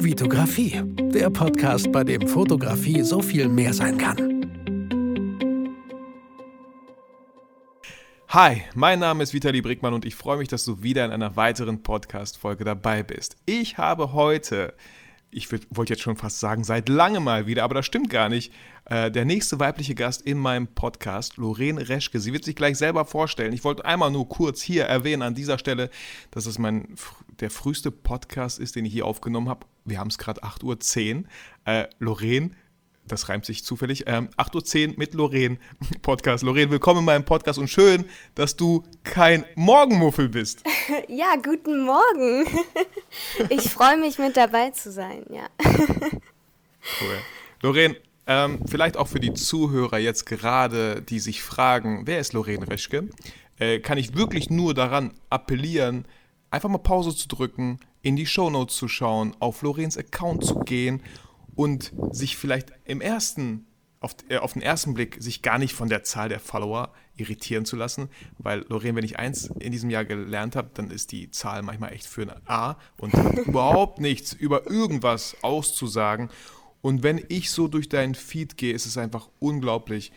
Vitografie, der Podcast, bei dem Fotografie so viel mehr sein kann. Hi, mein Name ist Vitali Brickmann und ich freue mich, dass du wieder in einer weiteren Podcast-Folge dabei bist. Ich habe heute ich wollte jetzt schon fast sagen, seit langem mal wieder, aber das stimmt gar nicht. Äh, der nächste weibliche Gast in meinem Podcast, Lorraine Reschke. Sie wird sich gleich selber vorstellen. Ich wollte einmal nur kurz hier erwähnen an dieser Stelle, dass es mein der früheste Podcast ist, den ich hier aufgenommen habe. Wir haben es gerade 8.10 Uhr. Äh, Lorraine das reimt sich zufällig, ähm, 8.10 Uhr mit Lorraine Podcast. Lorraine, willkommen in meinem Podcast und schön, dass du kein Morgenmuffel bist. Ja, guten Morgen. Ich freue mich, mit dabei zu sein, ja. Cool. Lorraine, ähm, vielleicht auch für die Zuhörer jetzt gerade, die sich fragen, wer ist Lorraine Reschke, äh, kann ich wirklich nur daran appellieren, einfach mal Pause zu drücken, in die Shownotes zu schauen, auf Lorenz Account zu gehen und sich vielleicht im ersten, auf, äh, auf den ersten Blick, sich gar nicht von der Zahl der Follower irritieren zu lassen, weil Lorraine, wenn ich eins in diesem Jahr gelernt habe, dann ist die Zahl manchmal echt für ein A und überhaupt nichts über irgendwas auszusagen. Und wenn ich so durch deinen Feed gehe, ist es einfach unglaublich,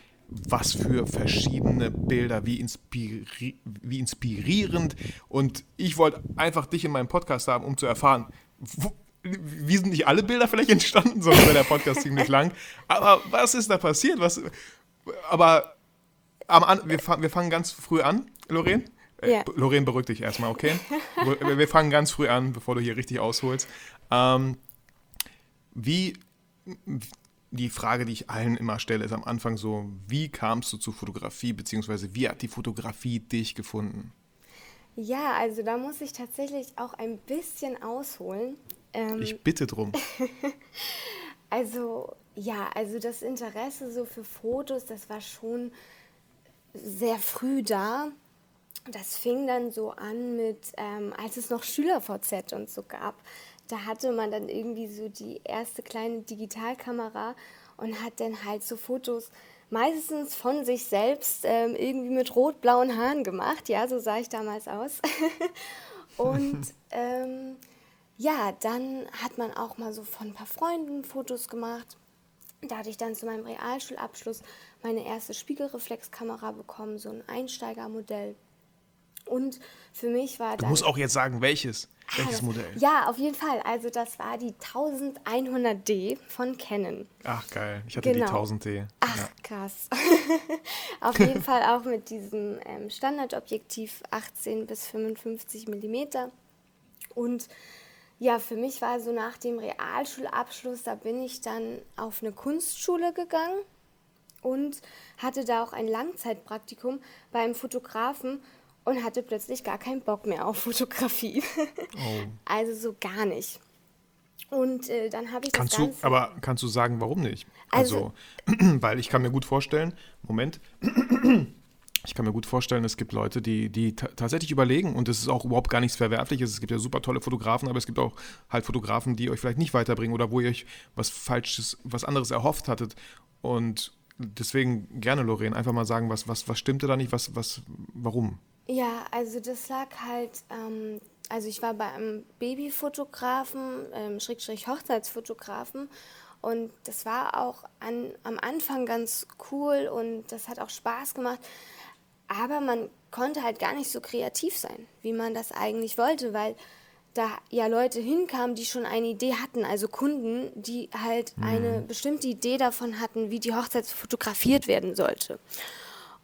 was für verschiedene Bilder, wie, inspiri wie inspirierend. Und ich wollte einfach dich in meinem Podcast haben, um zu erfahren, wo, wie sind nicht alle Bilder vielleicht entstanden, sonst wäre der Podcast ziemlich lang. Aber was ist da passiert? Was, aber am, wir, wir fangen ganz früh an, Lorraine. Äh, ja. Lorraine, beruhig dich erstmal, okay? wir fangen ganz früh an, bevor du hier richtig ausholst. Ähm, wie, die Frage, die ich allen immer stelle, ist am Anfang so, wie kamst du zur Fotografie, beziehungsweise wie hat die Fotografie dich gefunden? Ja, also da muss ich tatsächlich auch ein bisschen ausholen. Ähm, ich bitte drum. also ja, also das Interesse so für Fotos, das war schon sehr früh da. Das fing dann so an mit, ähm, als es noch SchülerVZ und so gab. Da hatte man dann irgendwie so die erste kleine Digitalkamera und hat dann halt so Fotos meistens von sich selbst ähm, irgendwie mit rot-blauen Haaren gemacht. Ja, so sah ich damals aus. und ähm, ja, dann hat man auch mal so von ein paar Freunden Fotos gemacht. Da hatte ich dann zu meinem Realschulabschluss meine erste Spiegelreflexkamera bekommen, so ein Einsteigermodell. Und für mich war das. Du musst auch jetzt sagen, welches. Welches ah, Modell? Ja, auf jeden Fall. Also das war die 1100D von Canon. Ach geil, ich hatte genau. die 1000D. Ach ja. krass. auf jeden Fall auch mit diesem ähm, Standardobjektiv 18 bis 55 mm. Und ja, für mich war so nach dem Realschulabschluss, da bin ich dann auf eine Kunstschule gegangen und hatte da auch ein Langzeitpraktikum beim Fotografen und hatte plötzlich gar keinen Bock mehr auf Fotografie. Oh. Also so gar nicht. Und äh, dann habe ich kannst das Ganze du, Aber kannst du sagen, warum nicht? Also, also weil ich kann mir gut vorstellen, Moment, ich kann mir gut vorstellen, es gibt Leute, die, die tatsächlich überlegen und es ist auch überhaupt gar nichts Verwerfliches. Es gibt ja super tolle Fotografen, aber es gibt auch halt Fotografen, die euch vielleicht nicht weiterbringen oder wo ihr euch was Falsches, was anderes erhofft hattet. Und deswegen gerne, Lorraine, einfach mal sagen, was, was, was stimmte da nicht, was, was, warum? Ja, also das lag halt, ähm, also ich war bei einem Babyfotografen, ähm, Schrägstrich Hochzeitsfotografen und das war auch an, am Anfang ganz cool und das hat auch Spaß gemacht. Aber man konnte halt gar nicht so kreativ sein, wie man das eigentlich wollte, weil da ja Leute hinkamen, die schon eine Idee hatten, also Kunden, die halt mhm. eine bestimmte Idee davon hatten, wie die Hochzeit fotografiert werden sollte.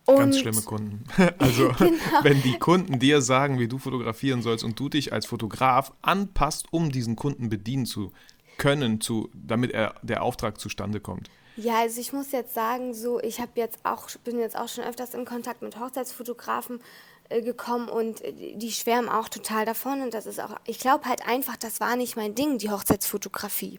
Und Ganz schlimme Kunden. Also, genau. wenn die Kunden dir sagen, wie du fotografieren sollst und du dich als Fotograf anpasst, um diesen Kunden bedienen zu können, zu, damit er, der Auftrag zustande kommt. Ja, also ich muss jetzt sagen, so ich habe jetzt auch bin jetzt auch schon öfters in Kontakt mit Hochzeitsfotografen äh, gekommen und äh, die schwärmen auch total davon und das ist auch ich glaube halt einfach, das war nicht mein Ding, die Hochzeitsfotografie.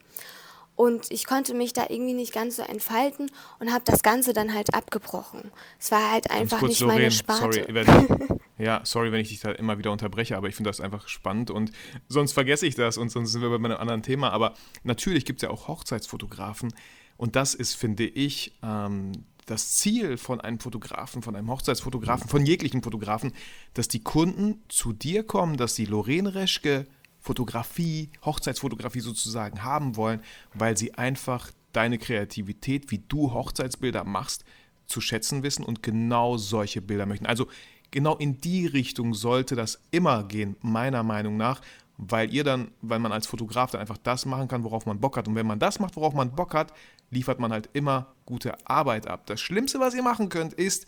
Und ich konnte mich da irgendwie nicht ganz so entfalten und habe das Ganze dann halt abgebrochen. Es war halt einfach kurz, nicht Lorraine, meine Sparte. Sorry, wenn, ja, sorry, wenn ich dich da immer wieder unterbreche, aber ich finde das einfach spannend und sonst vergesse ich das und sonst sind wir bei einem anderen Thema. Aber natürlich gibt es ja auch Hochzeitsfotografen, und das ist, finde ich, ähm, das Ziel von einem Fotografen, von einem Hochzeitsfotografen, von jeglichen Fotografen, dass die Kunden zu dir kommen, dass sie Lorraine Reschke Fotografie, Hochzeitsfotografie sozusagen haben wollen, weil sie einfach deine Kreativität, wie du Hochzeitsbilder machst, zu schätzen wissen und genau solche Bilder möchten. Also genau in die Richtung sollte das immer gehen, meiner Meinung nach, weil ihr dann, weil man als Fotograf dann einfach das machen kann, worauf man Bock hat. Und wenn man das macht, worauf man Bock hat, liefert man halt immer gute Arbeit ab. Das Schlimmste, was ihr machen könnt, ist,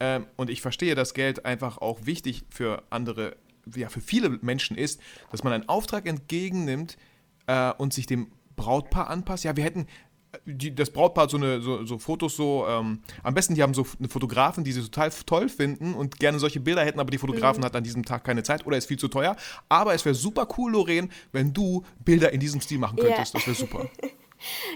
ähm, und ich verstehe, dass Geld einfach auch wichtig für andere, ja, für viele Menschen ist, dass man einen Auftrag entgegennimmt äh, und sich dem Brautpaar anpasst. Ja, wir hätten, die, das Brautpaar hat so, eine, so, so Fotos so, ähm, am besten die haben so eine Fotografen, die sie total toll finden und gerne solche Bilder hätten, aber die Fotografen mhm. hat an diesem Tag keine Zeit oder ist viel zu teuer. Aber es wäre super cool, Lorraine, wenn du Bilder in diesem Stil machen könntest. Yeah. Das wäre super.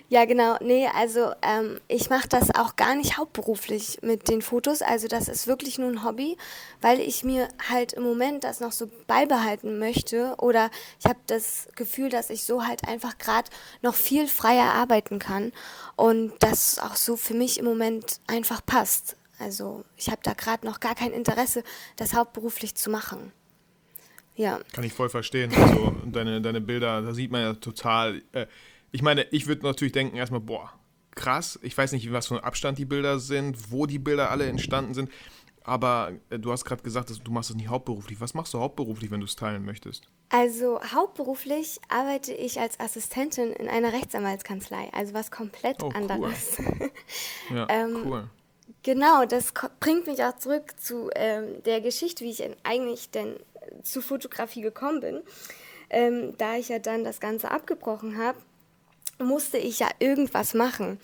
Ja, genau. Nee, also ähm, ich mache das auch gar nicht hauptberuflich mit den Fotos. Also das ist wirklich nur ein Hobby, weil ich mir halt im Moment das noch so beibehalten möchte. Oder ich habe das Gefühl, dass ich so halt einfach gerade noch viel freier arbeiten kann. Und das auch so für mich im Moment einfach passt. Also ich habe da gerade noch gar kein Interesse, das hauptberuflich zu machen. Ja. Kann ich voll verstehen. Also deine, deine Bilder, da sieht man ja total. Äh, ich meine, ich würde natürlich denken erstmal, boah, krass. Ich weiß nicht, was für ein Abstand die Bilder sind, wo die Bilder alle entstanden sind. Aber äh, du hast gerade gesagt, dass du machst das nicht hauptberuflich. Was machst du hauptberuflich, wenn du es teilen möchtest? Also hauptberuflich arbeite ich als Assistentin in einer Rechtsanwaltskanzlei. Also was komplett oh, anderes. Cool. ja, ähm, cool. Genau, das bringt mich auch zurück zu ähm, der Geschichte, wie ich eigentlich denn zu Fotografie gekommen bin. Ähm, da ich ja dann das Ganze abgebrochen habe, musste ich ja irgendwas machen.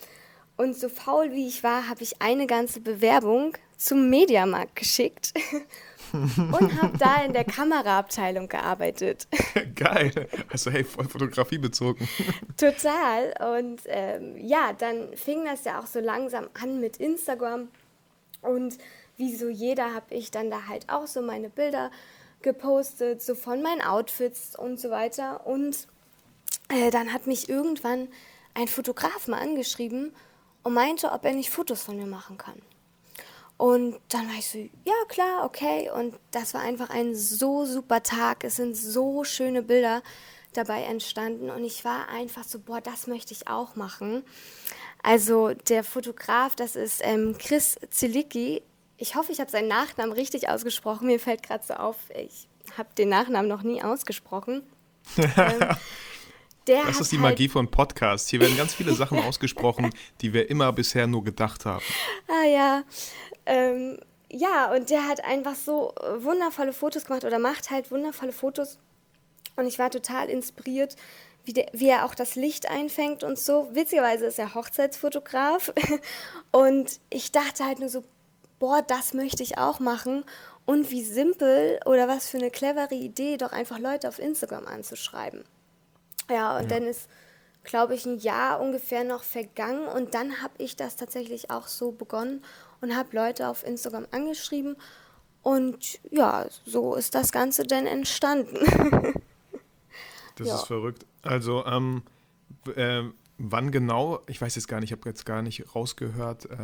Und so faul wie ich war, habe ich eine ganze Bewerbung zum Mediamarkt geschickt und habe da in der Kameraabteilung gearbeitet. Geil. Also hey, voll Fotografie bezogen. Total. Und ähm, ja, dann fing das ja auch so langsam an mit Instagram. Und wie so jeder habe ich dann da halt auch so meine Bilder gepostet, so von meinen Outfits und so weiter. Und äh, dann hat mich irgendwann ein Fotograf mal angeschrieben und meinte, ob er nicht Fotos von mir machen kann. Und dann war ich so, ja klar, okay. Und das war einfach ein so super Tag. Es sind so schöne Bilder dabei entstanden. Und ich war einfach so, boah, das möchte ich auch machen. Also der Fotograf, das ist ähm, Chris Zilicki. Ich hoffe, ich habe seinen Nachnamen richtig ausgesprochen. Mir fällt gerade so auf, ich habe den Nachnamen noch nie ausgesprochen. ähm, der das ist die halt Magie von Podcasts. Hier werden ganz viele Sachen ausgesprochen, die wir immer bisher nur gedacht haben. Ah ja. Ähm, ja, und der hat einfach so wundervolle Fotos gemacht oder macht halt wundervolle Fotos. Und ich war total inspiriert, wie, der, wie er auch das Licht einfängt und so. Witzigerweise ist er Hochzeitsfotograf. Und ich dachte halt nur so, boah, das möchte ich auch machen. Und wie simpel oder was für eine clevere Idee, doch einfach Leute auf Instagram anzuschreiben. Ja, und ja. dann ist, glaube ich, ein Jahr ungefähr noch vergangen und dann habe ich das tatsächlich auch so begonnen und habe Leute auf Instagram angeschrieben und ja, so ist das Ganze dann entstanden. das ja. ist verrückt. Also, ähm, äh, Wann genau, ich weiß jetzt gar nicht, ich habe jetzt gar nicht rausgehört, äh,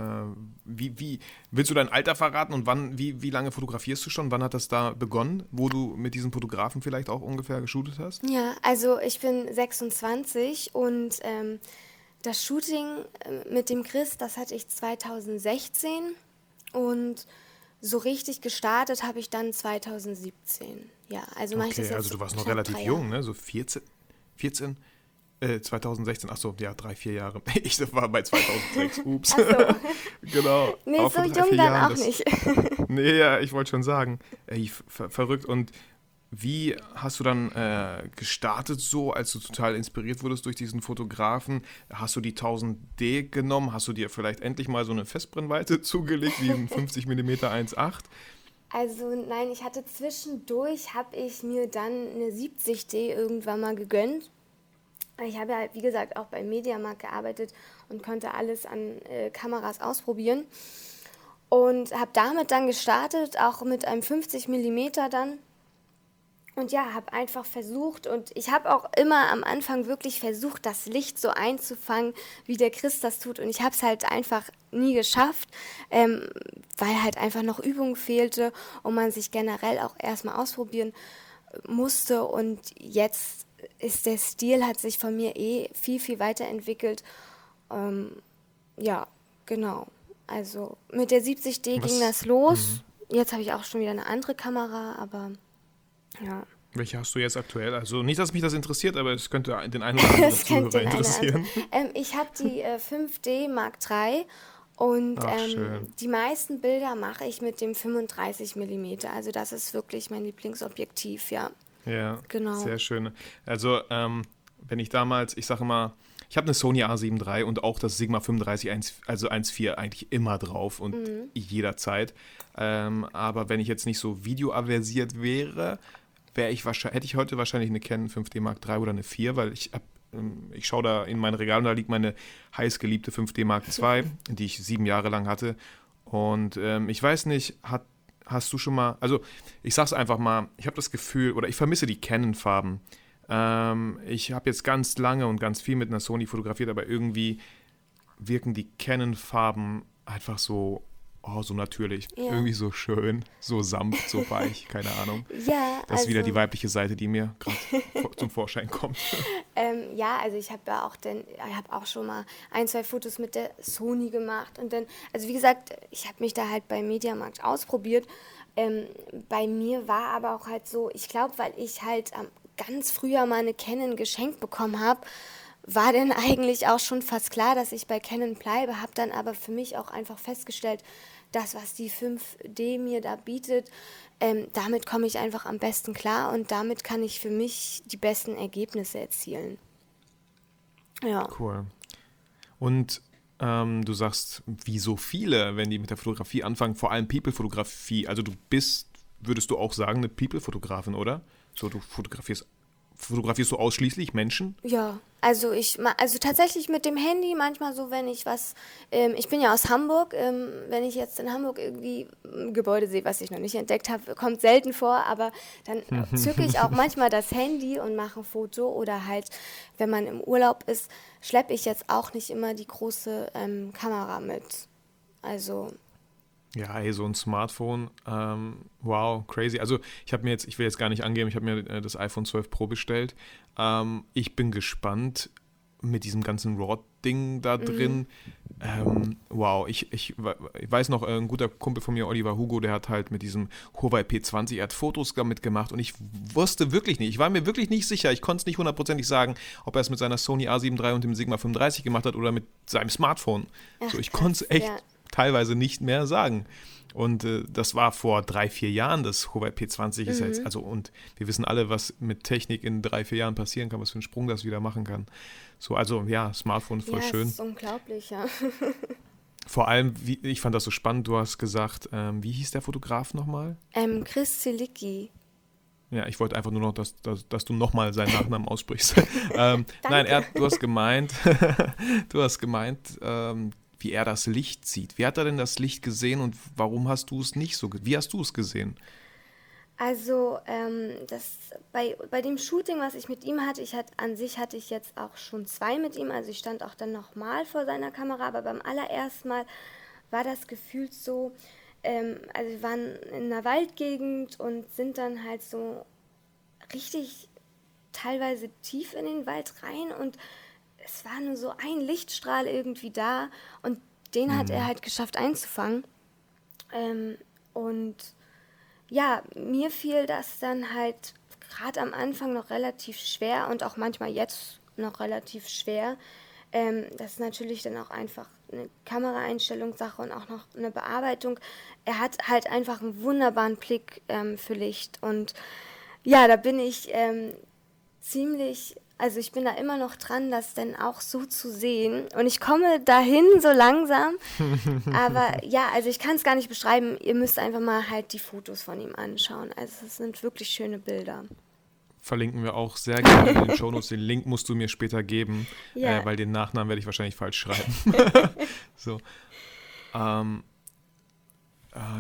wie, wie, willst du dein Alter verraten und wann, wie, wie lange fotografierst du schon? Wann hat das da begonnen, wo du mit diesem Fotografen vielleicht auch ungefähr geshootet hast? Ja, also ich bin 26 und ähm, das Shooting äh, mit dem Chris, das hatte ich 2016 und so richtig gestartet habe ich dann 2017. Ja, also okay, also du warst noch relativ jung, ne? So 14? 14? 2016, ach so, ja, drei, vier Jahre. Ich war bei 2006, ups. So. genau. Nee, auch so jung dann Jahren, auch nicht. nee, ja, ich wollte schon sagen. Ey, ver verrückt. Und wie hast du dann äh, gestartet so, als du total inspiriert wurdest durch diesen Fotografen? Hast du die 1000D genommen? Hast du dir vielleicht endlich mal so eine Festbrennweite zugelegt, wie ein 50 mm 1.8? Also nein, ich hatte zwischendurch, habe ich mir dann eine 70D irgendwann mal gegönnt ich habe ja, wie gesagt, auch beim Mediamarkt gearbeitet und konnte alles an äh, Kameras ausprobieren. Und habe damit dann gestartet, auch mit einem 50 mm dann. Und ja, habe einfach versucht und ich habe auch immer am Anfang wirklich versucht, das Licht so einzufangen, wie der Christ das tut. Und ich habe es halt einfach nie geschafft, ähm, weil halt einfach noch Übung fehlte und man sich generell auch erstmal ausprobieren musste und jetzt ist der Stil, hat sich von mir eh viel, viel weiterentwickelt. Ähm, ja, genau. Also mit der 70D Was? ging das los. Mhm. Jetzt habe ich auch schon wieder eine andere Kamera, aber ja. Welche hast du jetzt aktuell? Also nicht, dass mich das interessiert, aber es könnte den einen oder anderen Zuhörer interessieren. Ähm, ich habe die äh, 5D Mark III und Ach, ähm, die meisten Bilder mache ich mit dem 35 mm. Also das ist wirklich mein Lieblingsobjektiv, ja. Ja, genau. Sehr schön. Also ähm, wenn ich damals, ich sage mal, ich habe eine Sony A7 III und auch das Sigma 35, 1, also 1.4 eigentlich immer drauf und mhm. jederzeit. Ähm, aber wenn ich jetzt nicht so videoaversiert wäre, wäre ich wahrscheinlich, hätte ich heute wahrscheinlich eine Canon 5D Mark III oder eine 4, weil ich habe ähm, ich schaue da in mein Regal und da liegt meine heißgeliebte 5D Mark II, die ich sieben Jahre lang hatte. Und ähm, ich weiß nicht, hat, hast du schon mal, also ich sag's einfach mal, ich habe das Gefühl, oder ich vermisse die Canon-Farben. Ähm, ich habe jetzt ganz lange und ganz viel mit einer Sony fotografiert, aber irgendwie wirken die Canon-Farben einfach so oh, so natürlich, ja. irgendwie so schön, so sanft, so weich, keine Ahnung. Ja, das ist wieder die also weibliche Seite, die mir gerade zum Vorschein kommt. Ähm, ja, also ich habe ja auch den, ich habe auch schon mal ein, zwei Fotos mit der Sony gemacht und dann, also wie gesagt, ich habe mich da halt beim Mediamarkt ausprobiert. Ähm, bei mir war aber auch halt so, ich glaube, weil ich halt ähm, ganz früher mal eine Canon geschenkt bekommen habe, war denn eigentlich auch schon fast klar, dass ich bei Canon bleibe, habe dann aber für mich auch einfach festgestellt, das, was die 5D mir da bietet, ähm, damit komme ich einfach am besten klar und damit kann ich für mich die besten Ergebnisse erzielen. Ja. Cool. Und ähm, du sagst, wie so viele, wenn die mit der Fotografie anfangen, vor allem People-Fotografie. Also du bist, würdest du auch sagen, eine People-Fotografin, oder? So, du fotografierst Fotografierst du ausschließlich Menschen? Ja, also ich, also tatsächlich mit dem Handy, manchmal so, wenn ich was, ähm, ich bin ja aus Hamburg, ähm, wenn ich jetzt in Hamburg irgendwie ein Gebäude sehe, was ich noch nicht entdeckt habe, kommt selten vor, aber dann zücke ich auch manchmal das Handy und mache ein Foto oder halt, wenn man im Urlaub ist, schleppe ich jetzt auch nicht immer die große ähm, Kamera mit. Also ja, ey, so ein Smartphone, ähm, wow, crazy. Also ich habe mir jetzt, ich will jetzt gar nicht angeben, ich habe mir äh, das iPhone 12 Pro bestellt. Ähm, ich bin gespannt mit diesem ganzen RAW-Ding da mhm. drin. Mhm. Ähm, wow, ich, ich, ich, weiß noch, äh, ein guter Kumpel von mir, Oliver Hugo, der hat halt mit diesem Huawei P20, er hat Fotos damit gemacht und ich wusste wirklich nicht, ich war mir wirklich nicht sicher, ich konnte es nicht hundertprozentig sagen, ob er es mit seiner Sony A7 III und dem Sigma 35 gemacht hat oder mit seinem Smartphone. Ach, so, ich konnte es echt ja teilweise nicht mehr sagen. Und äh, das war vor drei, vier Jahren, das Huawei P20 mhm. ist jetzt, also und wir wissen alle, was mit Technik in drei, vier Jahren passieren kann, was für einen Sprung das wieder machen kann. So, also ja, Smartphone voll ja, schön. Das ist unglaublich, ja. Vor allem, wie, ich fand das so spannend, du hast gesagt, ähm, wie hieß der Fotograf nochmal? Ähm, Chris Zilicki. Ja, ich wollte einfach nur noch, dass, dass, dass du nochmal seinen Nachnamen aussprichst. ähm, nein, er, du hast gemeint, du hast gemeint, ähm, wie er das Licht sieht. Wie hat er denn das Licht gesehen und warum hast du es nicht so Wie hast du es gesehen? Also ähm, das, bei, bei dem Shooting, was ich mit ihm hatte, ich hatte, an sich hatte ich jetzt auch schon zwei mit ihm, also ich stand auch dann nochmal vor seiner Kamera, aber beim allerersten Mal war das Gefühl so, ähm, also wir waren in einer Waldgegend und sind dann halt so richtig teilweise tief in den Wald rein und es war nur so ein Lichtstrahl irgendwie da und den mhm. hat er mhm. halt geschafft einzufangen. Ähm, und ja, mir fiel das dann halt gerade am Anfang noch relativ schwer und auch manchmal jetzt noch relativ schwer. Ähm, das ist natürlich dann auch einfach eine Kameraeinstellungssache und auch noch eine Bearbeitung. Er hat halt einfach einen wunderbaren Blick ähm, für Licht und ja, da bin ich ähm, ziemlich also ich bin da immer noch dran, das denn auch so zu sehen. Und ich komme dahin so langsam. Aber ja, also ich kann es gar nicht beschreiben. Ihr müsst einfach mal halt die Fotos von ihm anschauen. Also es sind wirklich schöne Bilder. Verlinken wir auch sehr gerne in den Shownotes. Den Link musst du mir später geben, ja. äh, weil den Nachnamen werde ich wahrscheinlich falsch schreiben. so. Ähm,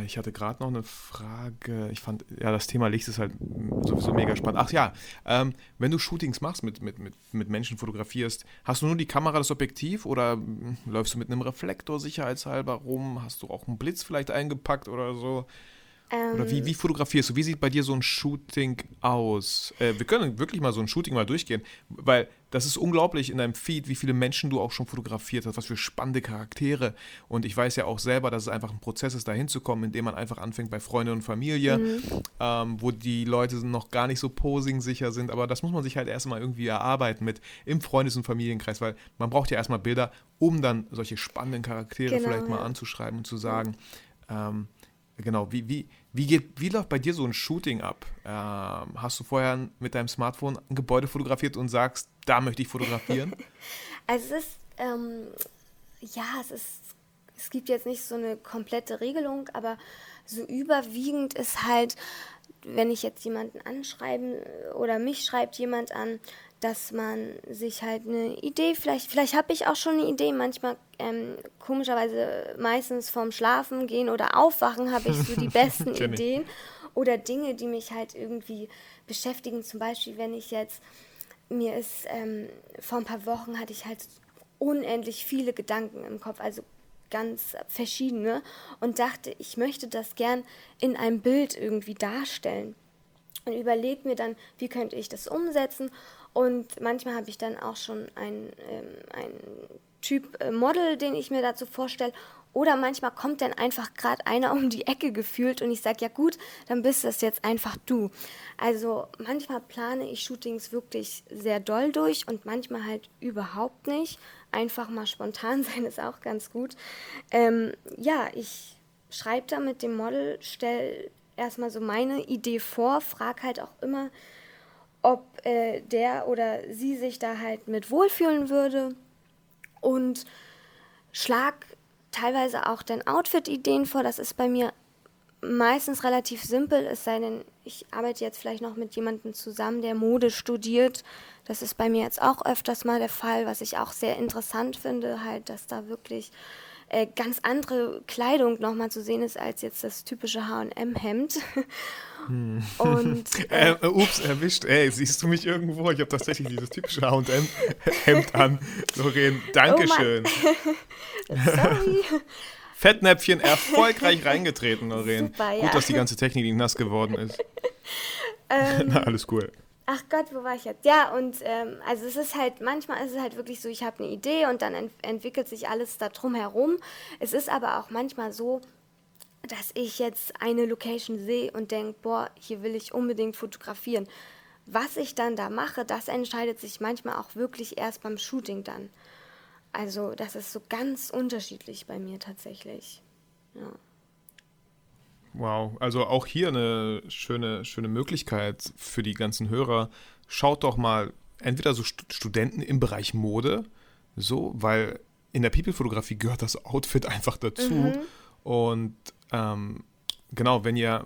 ich hatte gerade noch eine Frage. Ich fand, ja, das Thema Licht ist halt sowieso mega spannend. Ach ja, ähm, wenn du Shootings machst, mit, mit, mit, mit Menschen fotografierst, hast du nur die Kamera, das Objektiv oder hm, läufst du mit einem Reflektor sicherheitshalber rum? Hast du auch einen Blitz vielleicht eingepackt oder so? Oder wie, Ähm. wie fotografierst du? Wie sieht bei dir so ein Shooting aus? Äh, wir können wirklich mal so ein Shooting mal durchgehen, weil das ist unglaublich in deinem Feed, wie viele Menschen du auch schon fotografiert hast, was für spannende Charaktere. Und ich weiß ja auch selber, dass es einfach ein Prozess ist, da hinzukommen, indem man einfach anfängt bei Freunden und Familie, Mhm. ähm, wo die Leute noch gar nicht so posing-sicher sind. Aber das muss man sich halt erstmal irgendwie erarbeiten mit im Freundes- und Familienkreis, weil man braucht ja erstmal Bilder, um dann solche spannenden Charaktere Genau, vielleicht mal ja. anzuschreiben und zu sagen, ähm, Genau, wie, wie, wie, geht, wie läuft bei dir so ein Shooting ab? Ähm, hast du vorher mit deinem Smartphone ein Gebäude fotografiert und sagst, da möchte ich fotografieren? Also es ist, ähm, ja, es ist, es gibt jetzt nicht so eine komplette Regelung, aber so überwiegend ist halt, wenn ich jetzt jemanden anschreiben oder mich schreibt jemand an, dass man sich halt eine Idee, vielleicht, vielleicht habe ich auch schon eine Idee, manchmal ähm, komischerweise meistens vorm Schlafen gehen oder aufwachen habe ich so die besten. Ideen. Oder Dinge, die mich halt irgendwie beschäftigen, zum Beispiel wenn ich jetzt mir ist, ähm, vor ein paar Wochen hatte ich halt unendlich viele Gedanken im Kopf, also ganz verschiedene. Und dachte, ich möchte das gern in einem Bild irgendwie darstellen. Und überlege mir dann, wie könnte ich das umsetzen und manchmal habe ich dann auch schon ein, ähm, ein Typ äh, Model, den ich mir dazu vorstelle oder manchmal kommt dann einfach gerade einer um die Ecke gefühlt und ich sage, ja gut, dann bist das jetzt einfach du. Also manchmal plane ich Shootings wirklich sehr doll durch und manchmal halt überhaupt nicht. Einfach mal spontan sein ist auch ganz gut. Ähm, ja, ich schreibe da mit dem Model, stelle erstmal so meine Idee vor, frage halt auch immer, ob äh, der oder sie sich da halt mit wohlfühlen würde und schlag teilweise auch dann Outfit-Ideen vor. Das ist bei mir meistens relativ simpel, es sei denn, ich arbeite jetzt vielleicht noch mit jemandem zusammen, der Mode studiert. Das ist bei mir jetzt auch öfters mal der Fall, was ich auch sehr interessant finde, halt, dass da wirklich äh, ganz andere Kleidung nochmal zu sehen ist als jetzt das typische H&M-Hemd. Und äh, äh, ups, erwischt. Ey, siehst du mich irgendwo? Ich habe tatsächlich dieses typische H&M-Hemd an. Lorraine, Dankeschön. sorry. Fettnäpfchen erfolgreich reingetreten, Lorraine. Super, ja. Gut, dass die ganze Technik nicht nass geworden ist. Na, alles cool. Ach Gott, wo war ich jetzt? Ja, und ähm, also es ist halt, manchmal ist es halt wirklich so, ich habe eine Idee und dann ent entwickelt sich alles da drum herum. Es ist aber auch manchmal so, dass ich jetzt eine Location sehe und denke, boah, hier will ich unbedingt fotografieren. Was ich dann da mache, das entscheidet sich manchmal auch wirklich erst beim Shooting dann. Also das ist so ganz unterschiedlich bei mir tatsächlich. Ja. Wow, also auch hier eine schöne, schöne Möglichkeit für die ganzen Hörer. Schaut doch mal entweder so St Studenten im Bereich Mode, so, weil in der People-Fotografie gehört das Outfit einfach dazu. Und ähm, genau, wenn ihr,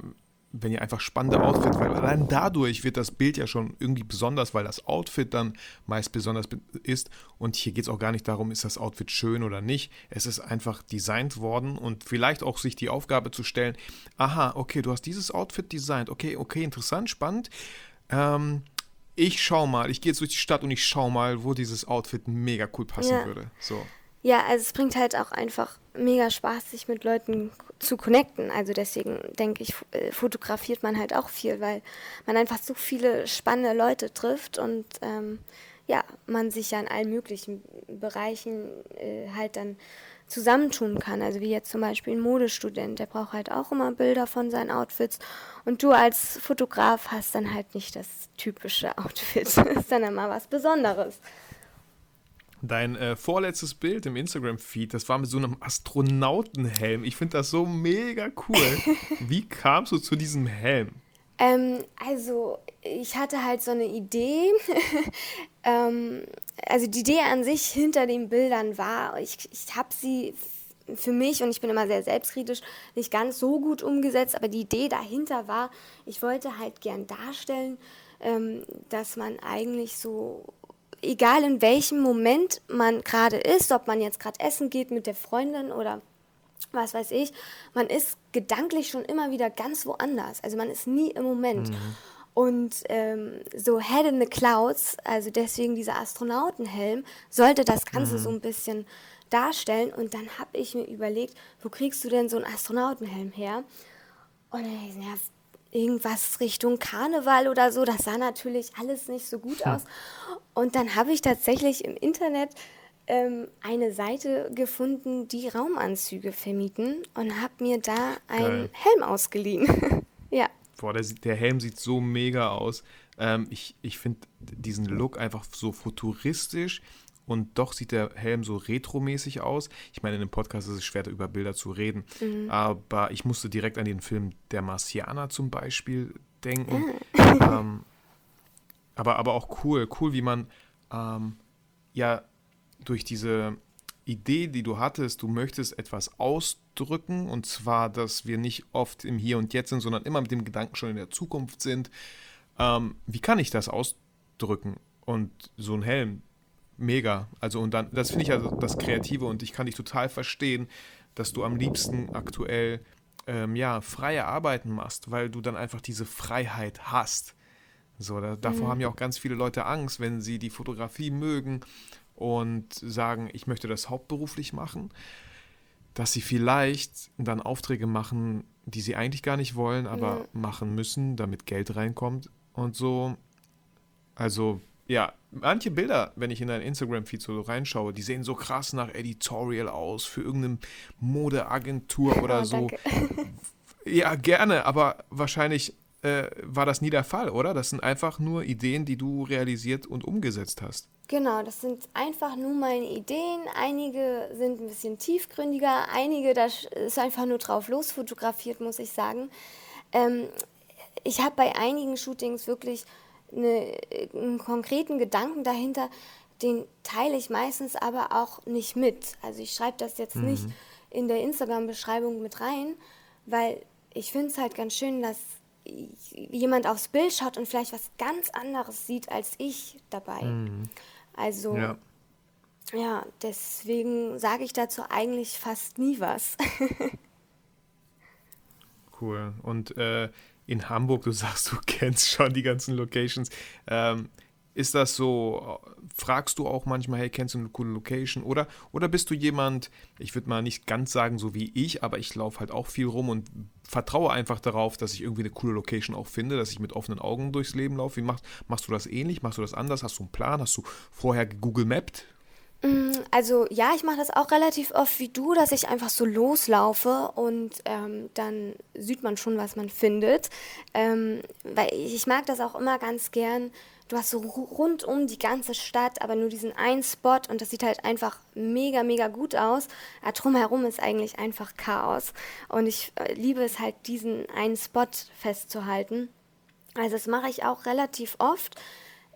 wenn ihr einfach spannende Outfits, weil allein dadurch wird das Bild ja schon irgendwie besonders, weil das Outfit dann meist besonders be- ist. Und hier geht es auch gar nicht darum, ist das Outfit schön oder nicht. Es ist einfach designt worden und vielleicht auch sich die Aufgabe zu stellen, aha, okay, du hast dieses Outfit designt, okay, okay, interessant, spannend. Ähm, ich schau mal, ich gehe jetzt durch die Stadt und ich schau mal, wo dieses Outfit mega cool passen Ja. würde. So. Ja, also es bringt halt auch einfach mega Spaß, sich mit Leuten zu connecten. Also deswegen denke ich, äh, fotografiert man halt auch viel, weil man einfach so viele spannende Leute trifft und ähm, ja, man sich ja in allen möglichen Bereichen äh, halt dann zusammentun kann. Also wie jetzt zum Beispiel ein Modestudent, der braucht halt auch immer Bilder von seinen Outfits und du als Fotograf hast dann halt nicht das typische Outfit. Das ist dann immer was Besonderes. Dein äh, vorletztes Bild im Instagram-Feed, das war mit so einem Astronautenhelm. Ich finde das so mega cool. Wie kamst du zu diesem Helm? Ähm, also, ich hatte halt so eine Idee. ähm, also, die Idee an sich hinter den Bildern war, ich, ich habe sie für mich, und ich bin immer sehr selbstkritisch, nicht ganz so gut umgesetzt, aber die Idee dahinter war, ich wollte halt gern darstellen, ähm, dass man eigentlich so egal in welchem Moment man gerade ist, ob man jetzt gerade essen geht mit der Freundin oder was weiß ich, man ist gedanklich schon immer wieder ganz woanders. Also man ist nie im Moment. Und ähm, so Head in the Clouds, also deswegen dieser Astronautenhelm, sollte das Ganze so ein bisschen darstellen. Und dann habe ich mir überlegt, wo kriegst du denn so einen Astronautenhelm her? Und dann dachte ich, ja, irgendwas Richtung Karneval oder so. Das sah natürlich alles nicht so gut aus. Und dann habe ich tatsächlich im Internet ähm, eine Seite gefunden, die Raumanzüge vermieten und habe mir da einen Geil. Helm ausgeliehen. ja. Boah, der, der Helm sieht so mega aus. Ähm, ich ich finde diesen Look einfach so futuristisch und doch sieht der Helm so retromäßig aus. Ich meine, in einem Podcast ist es schwer, über Bilder zu reden, aber ich musste direkt an den Film Der Marsianer zum Beispiel denken. ähm, aber, aber auch cool, cool, wie man ähm, ja durch diese Idee, die du hattest, du möchtest etwas ausdrücken und zwar, dass wir nicht oft im Hier und Jetzt sind, sondern immer mit dem Gedanken schon in der Zukunft sind. Ähm, wie kann ich das ausdrücken? Und so ein Helm, mega. Also und dann, das finde ich also das Kreative und ich kann dich total verstehen, dass du am liebsten aktuell ähm, ja freie Arbeiten machst, weil du dann einfach diese Freiheit hast. So, da, davor haben ja auch ganz viele Leute Angst, wenn sie die Fotografie mögen und sagen, ich möchte das hauptberuflich machen, dass sie vielleicht dann Aufträge machen, die sie eigentlich gar nicht wollen, aber machen müssen, damit Geld reinkommt und so. Also, ja, manche Bilder, wenn ich in dein Instagram-Feed so reinschaue, die sehen so krass nach Editorial aus für irgendeine Modeagentur oder Oh, so. danke. Ja, gerne, aber wahrscheinlich äh, war das nie der Fall, oder? Das sind einfach nur Ideen, die du realisiert und umgesetzt hast. Genau, das sind einfach nur meine Ideen. Einige sind ein bisschen tiefgründiger, einige, da ist einfach nur drauf losfotografiert, muss ich sagen. Ähm, ich habe bei einigen Shootings wirklich eine, einen konkreten Gedanken dahinter, den teile ich meistens aber auch nicht mit. Also ich schreibe das jetzt nicht in der Instagram-Beschreibung mit rein, weil ich finde es halt ganz schön, dass jemand aufs Bild schaut und vielleicht was ganz anderes sieht als ich dabei. Also Ja. ja, deswegen sage ich dazu eigentlich fast nie was. Cool. Und äh, in Hamburg, du sagst, du kennst schon die ganzen Locations. Ähm, ist das so, fragst du auch manchmal, hey, kennst du eine coole Location? Oder, oder bist du jemand, ich würde mal nicht ganz sagen so wie ich, aber ich laufe halt auch viel rum und vertraue einfach darauf, dass ich irgendwie eine coole Location auch finde, dass ich mit offenen Augen durchs Leben laufe. Wie machst, machst du das ähnlich? Machst du das anders? Hast du einen Plan? Hast du vorher Google Mapped? Also ja, ich mache das auch relativ oft wie du, dass ich einfach so loslaufe und ähm, dann sieht man schon, was man findet. Ähm, weil ich, mag das auch immer ganz gern. Du hast so ru- rund um die ganze Stadt, aber nur diesen einen Spot und das sieht halt einfach mega, mega gut aus. Aber drumherum ist eigentlich einfach Chaos. Und ich äh, liebe es halt, diesen einen Spot festzuhalten. Also das mache ich auch relativ oft.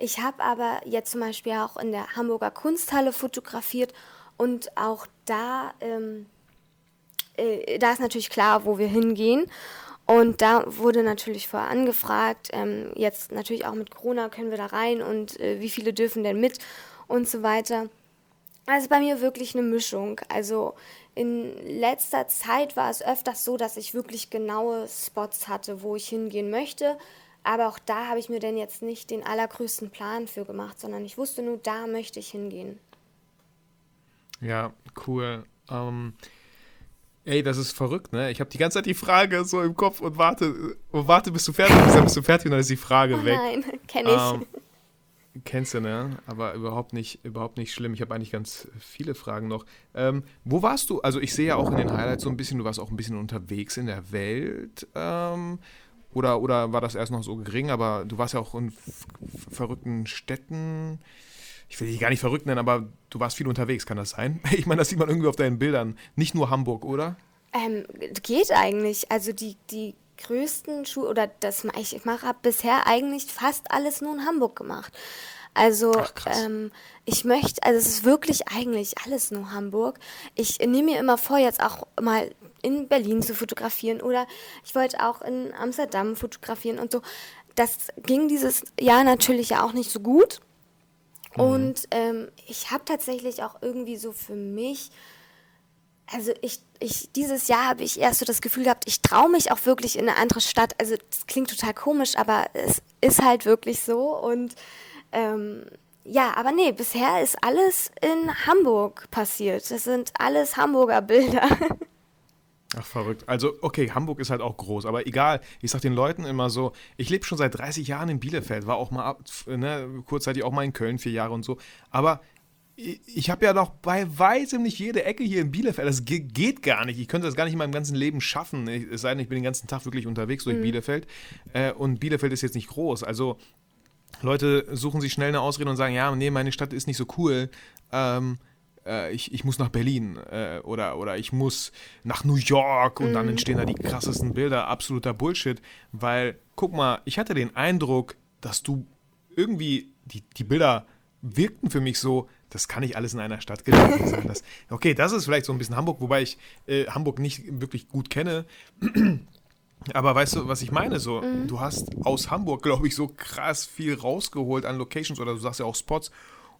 Ich habe aber jetzt zum Beispiel auch in der Hamburger Kunsthalle fotografiert und auch da, ähm, äh, da ist natürlich klar, wo wir hingehen. Und da wurde natürlich vorher angefragt, ähm, jetzt natürlich auch mit Corona können wir da rein und äh, wie viele dürfen denn mit und so weiter. Also bei mir wirklich eine Mischung. Also in letzter Zeit war es öfters so, dass ich wirklich genaue Spots hatte, wo ich hingehen möchte. Aber auch da habe ich mir denn jetzt nicht den allergrößten Plan für gemacht, sondern ich wusste nur, da möchte ich hingehen. Ja, cool. Ähm, ey, das ist verrückt, ne? Ich habe die ganze Zeit die Frage so im Kopf und warte, und warte, bis du fertig bist, dann bist du fertig und dann ist die Frage Oh weg. nein, kenne ich. Ähm, kennst du, ne? Aber überhaupt nicht, überhaupt nicht schlimm. Ich habe eigentlich ganz viele Fragen noch. Ähm, wo warst du? Also ich sehe ja auch in den Highlights so ein bisschen, du warst auch ein bisschen unterwegs in der Welt. Ähm, oder, oder war das erst noch so gering, aber du warst ja auch in verrückten Städten. Ich will dich gar nicht verrückt nennen, aber du warst viel unterwegs, kann das sein? Ich meine, das sieht man irgendwie auf deinen Bildern. Nicht nur Hamburg, oder? Ähm, geht eigentlich. Also die, die größten Schuhe, oder das ma- ich mache habe bisher eigentlich fast alles nur in Hamburg gemacht. Also Ach, ähm, ich möchte, also es ist wirklich eigentlich alles nur Hamburg. Ich nehme mir immer vor, jetzt auch mal in Berlin zu fotografieren oder ich wollte auch in Amsterdam fotografieren und so. Das ging dieses Jahr natürlich ja auch nicht so gut. Und ähm, ich habe tatsächlich auch irgendwie so für mich also ich, ich, dieses Jahr habe ich erst so das Gefühl gehabt, ich traue mich auch wirklich in eine andere Stadt. Also das klingt total komisch, aber es ist halt wirklich so. Und ähm, ja, aber nee, bisher ist alles in Hamburg passiert. Das sind alles Hamburger Bilder. Ach, verrückt. Also, okay, Hamburg ist halt auch groß, aber egal. Ich sag den Leuten immer so, ich lebe schon seit 30 Jahren in Bielefeld, war auch mal ne, kurzzeitig auch mal in Köln vier Jahre und so. Aber ich habe ja noch bei weitem nicht jede Ecke hier in Bielefeld. Das geht gar nicht. Ich könnte das gar nicht in meinem ganzen Leben schaffen. Es sei denn, ich bin den ganzen Tag wirklich unterwegs durch mhm. Bielefeld. Äh, und Bielefeld ist jetzt nicht groß. Also Leute suchen sich schnell eine Ausrede und sagen, ja, nee, meine Stadt ist nicht so cool. Ähm, äh, ich, ich muss nach Berlin äh, oder, oder ich muss nach New York und mhm. dann entstehen da die krassesten Bilder. Absoluter Bullshit. Weil, guck mal, ich hatte den Eindruck, dass du irgendwie die, die Bilder wirkten für mich so, das kann nicht alles in einer Stadt gewesen sein. Das, okay, das ist vielleicht so ein bisschen Hamburg, wobei ich äh, Hamburg nicht wirklich gut kenne. Aber weißt du, was ich meine? So, mhm. du hast aus Hamburg, glaube ich, so krass viel rausgeholt an Locations oder du sagst ja auch Spots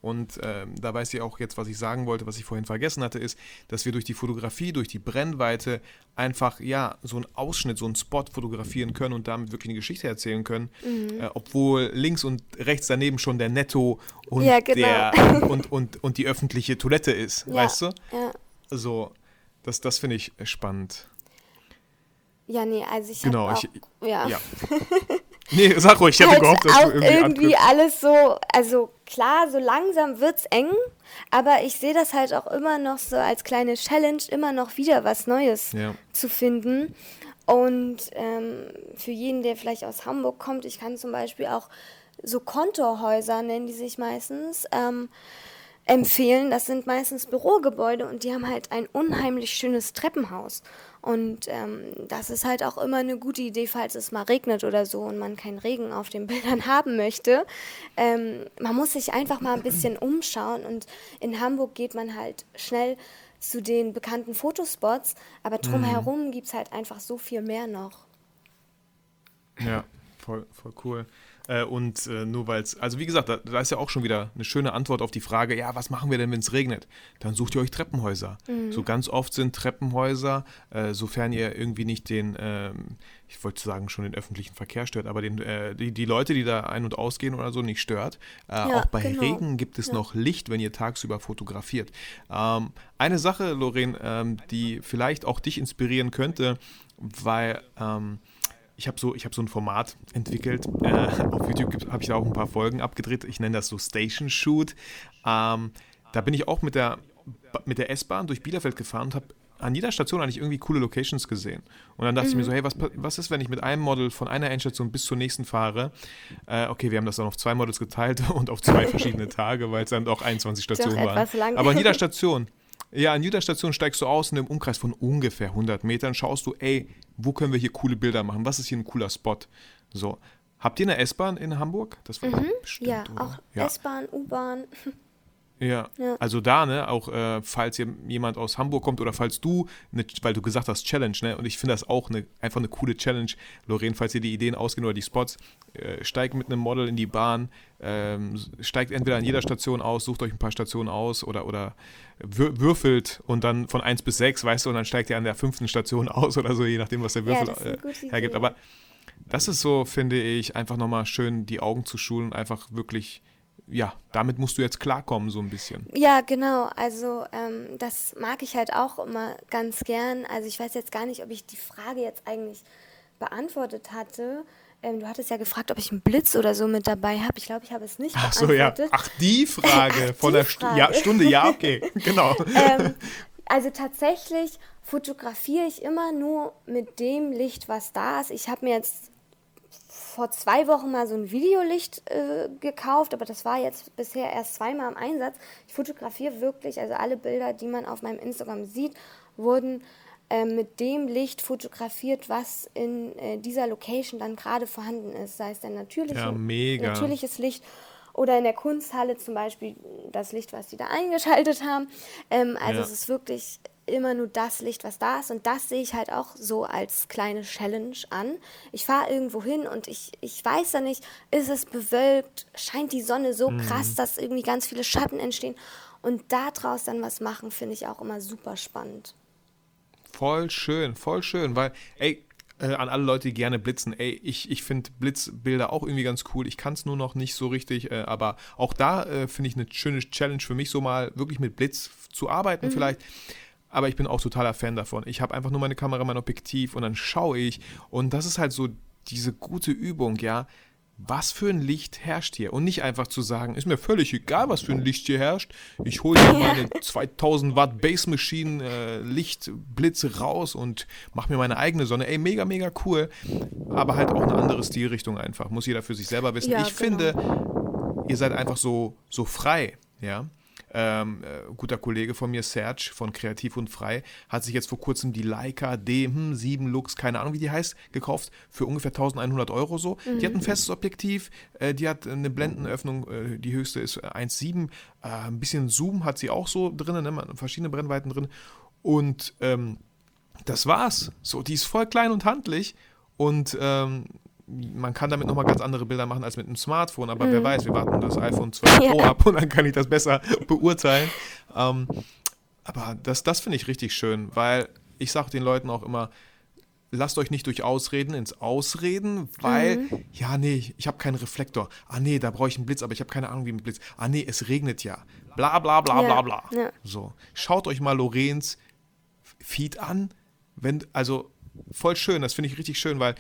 und ähm, da weiß ich auch jetzt, was ich sagen wollte, was ich vorhin vergessen hatte, ist, dass wir durch die Fotografie, durch die Brennweite einfach, ja, so einen Ausschnitt, so einen Spot fotografieren können und damit wirklich eine Geschichte erzählen können. Mhm. Äh, obwohl links und rechts daneben schon der Netto und, ja, genau. der, und, und, und die öffentliche Toilette ist, ja, weißt du? Ja. So, das, das finde ich spannend. Ja, nee, also ich genau, auch, ich, ja. ja. Nee, sag ruhig, ich hätte halt gehofft, dass du irgendwie. irgendwie alles so, also klar, so langsam wird's eng, aber ich sehe das halt auch immer noch so als kleine Challenge, immer noch wieder was Neues ja. zu finden. Und ähm, für jeden, der vielleicht aus Hamburg kommt, ich kann zum Beispiel auch so Kontorhäuser nennen die sich meistens. Ähm, empfehlen. Das sind meistens Bürogebäude und die haben halt ein unheimlich schönes Treppenhaus. Und ähm, das ist halt auch immer eine gute Idee, falls es mal regnet oder so und man keinen Regen auf den Bildern haben möchte. Ähm, man muss sich einfach mal ein bisschen umschauen und in Hamburg geht man halt schnell zu den bekannten Fotospots, aber drumherum mhm. gibt es halt einfach so viel mehr noch. Ja, voll, voll cool. Äh, und äh, nur weil es, also wie gesagt, da, da, ist ja auch schon wieder eine schöne Antwort auf die Frage, ja, was machen wir denn, wenn es regnet? Dann sucht ihr euch Treppenhäuser. Mhm. So ganz oft sind Treppenhäuser, äh, sofern ihr irgendwie nicht den, ähm, ich wollte sagen, schon den öffentlichen Verkehr stört, aber den, äh, die, die Leute, die da ein- und ausgehen oder so, nicht stört. Äh, ja, auch bei genau. Regen gibt es ja. noch Licht, wenn ihr tagsüber fotografiert. Ähm, eine Sache, Lorraine, ähm, die vielleicht auch dich inspirieren könnte, weil ähm, ich habe so, hab so ein Format entwickelt. Äh, auf YouTube habe ich da auch ein paar Folgen abgedreht. Ich nenne das so Station Shoot. Ähm, da bin ich auch mit der, mit der S-Bahn durch Bielefeld gefahren und habe an jeder Station eigentlich irgendwie coole Locations gesehen. Und dann dachte mhm. ich mir so, mhm. hey, was, was ist, wenn ich mit einem Model von einer Endstation bis zur nächsten fahre? Äh, okay, wir haben das dann auf zwei Models geteilt und auf zwei verschiedene Tage, weil es dann doch 21 Stationen waren. Aber an jeder Station ja, an jeder Station steigst du aus und im Umkreis von ungefähr 100 Metern schaust du, ey, wo können wir hier coole Bilder machen? Was ist hier ein cooler Spot? So. Habt ihr eine S-Bahn in Hamburg? Das war mhm, bestimmt, ja, oder? auch ja. S-Bahn, U-Bahn. Ja. ja. also da, ne, auch äh, falls jemand aus Hamburg kommt oder falls du, ne, weil du gesagt hast, Challenge, ne, und ich finde das auch ne, einfach eine coole Challenge, Lorraine, falls dir die Ideen ausgehen oder die Spots, äh, steigt mit einem Model in die Bahn, ähm, steigt entweder an jeder Station aus, sucht euch ein paar Stationen aus oder, oder würfelt und dann von 1 bis 6, weißt du, und dann steigt ihr an der fünften Station aus oder so, je nachdem, was der Würfel ja, äh, hergibt. Aber das ist so, finde ich, einfach nochmal schön, die Augen zu schulen und einfach wirklich ja, damit musst du jetzt klarkommen, so ein bisschen. Ja, genau. Also ähm, das mag ich halt auch immer ganz gern. Also ich weiß jetzt gar nicht, ob ich die Frage jetzt eigentlich beantwortet hatte. Ähm, du hattest ja gefragt, ob ich einen Blitz oder so mit dabei habe. Ich glaube, ich habe es nicht Ach so, ja. Ach, die Frage Ach, von die der St ja, Stunde. Ja, okay, genau. ähm, also tatsächlich fotografiere ich immer nur mit dem Licht, was da ist. Ich habe mir jetzt vor zwei Wochen mal so ein Videolicht äh, gekauft, aber das war jetzt bisher erst zweimal im Einsatz. Ich fotografiere wirklich, also alle Bilder, die man auf meinem Instagram sieht, wurden äh, mit dem Licht fotografiert, was in äh, dieser Location dann gerade vorhanden ist. Sei es dann natürliche, ja, natürliches Licht oder in der Kunsthalle zum Beispiel das Licht, was sie da eingeschaltet haben. Ähm, also ja. es ist wirklich immer nur das Licht, was da ist. Und das sehe ich halt auch so als kleine Challenge an. Ich fahre irgendwo hin und ich, ich weiß da nicht, ist es bewölkt, scheint die Sonne so mhm. krass, dass irgendwie ganz viele Schatten entstehen. Und daraus dann was machen, finde ich auch immer super spannend. Voll schön, voll schön, weil, ey, äh, an alle Leute, die gerne blitzen, ey, ich, ich finde Blitzbilder auch irgendwie ganz cool. Ich kann es nur noch nicht so richtig, äh, aber auch da äh, finde ich eine schöne Challenge für mich, so mal wirklich mit Blitz zu arbeiten. Mhm. Vielleicht aber ich bin auch totaler Fan davon. Ich habe einfach nur meine Kamera, mein Objektiv und dann schaue ich und das ist halt so diese gute Übung, ja. Was für ein Licht herrscht hier? Und nicht einfach zu sagen, ist mir völlig egal, was für ein Licht hier herrscht. Ich hole hier meine 2000 Watt Base Machine äh, Lichtblitze raus und mache mir meine eigene Sonne. Ey, mega, mega cool. Aber halt auch eine andere Stilrichtung einfach. Muss jeder für sich selber wissen. Ja, ich genau. finde, ihr seid einfach so, so frei, ja. Ähm, äh, guter Kollege von mir, Serge von Kreativ und Frei, hat sich jetzt vor kurzem die Leica D7 Lux, keine Ahnung wie die heißt, gekauft für ungefähr 1100 Euro so. Die hat ein festes Objektiv, äh, die hat eine Blendenöffnung, äh, die höchste ist 1,7. Äh, ein bisschen Zoom hat sie auch so drin, ne? verschiedene Brennweiten drin. Und ähm, das war's. So, die ist voll klein und handlich und ähm, man kann damit nochmal ganz andere Bilder machen als mit einem Smartphone, aber wer weiß, wir warten das iPhone 12 Pro Mhm. Ja. ab und dann kann ich das besser beurteilen. Ähm, aber das, das finde ich richtig schön, weil ich sage den Leuten auch immer, lasst euch nicht durch Ausreden ins Ausreden, weil, Mhm. ja, nee, ich habe keinen Reflektor. Ah, nee, da brauche ich einen Blitz, aber ich habe keine Ahnung, wie mit Blitz. Ah, nee, es regnet ja. Bla, bla, bla, Ja, bla, bla. ja. So, schaut euch mal Lorenz Feed an. Wenn, also, voll schön, das finde ich richtig schön, weil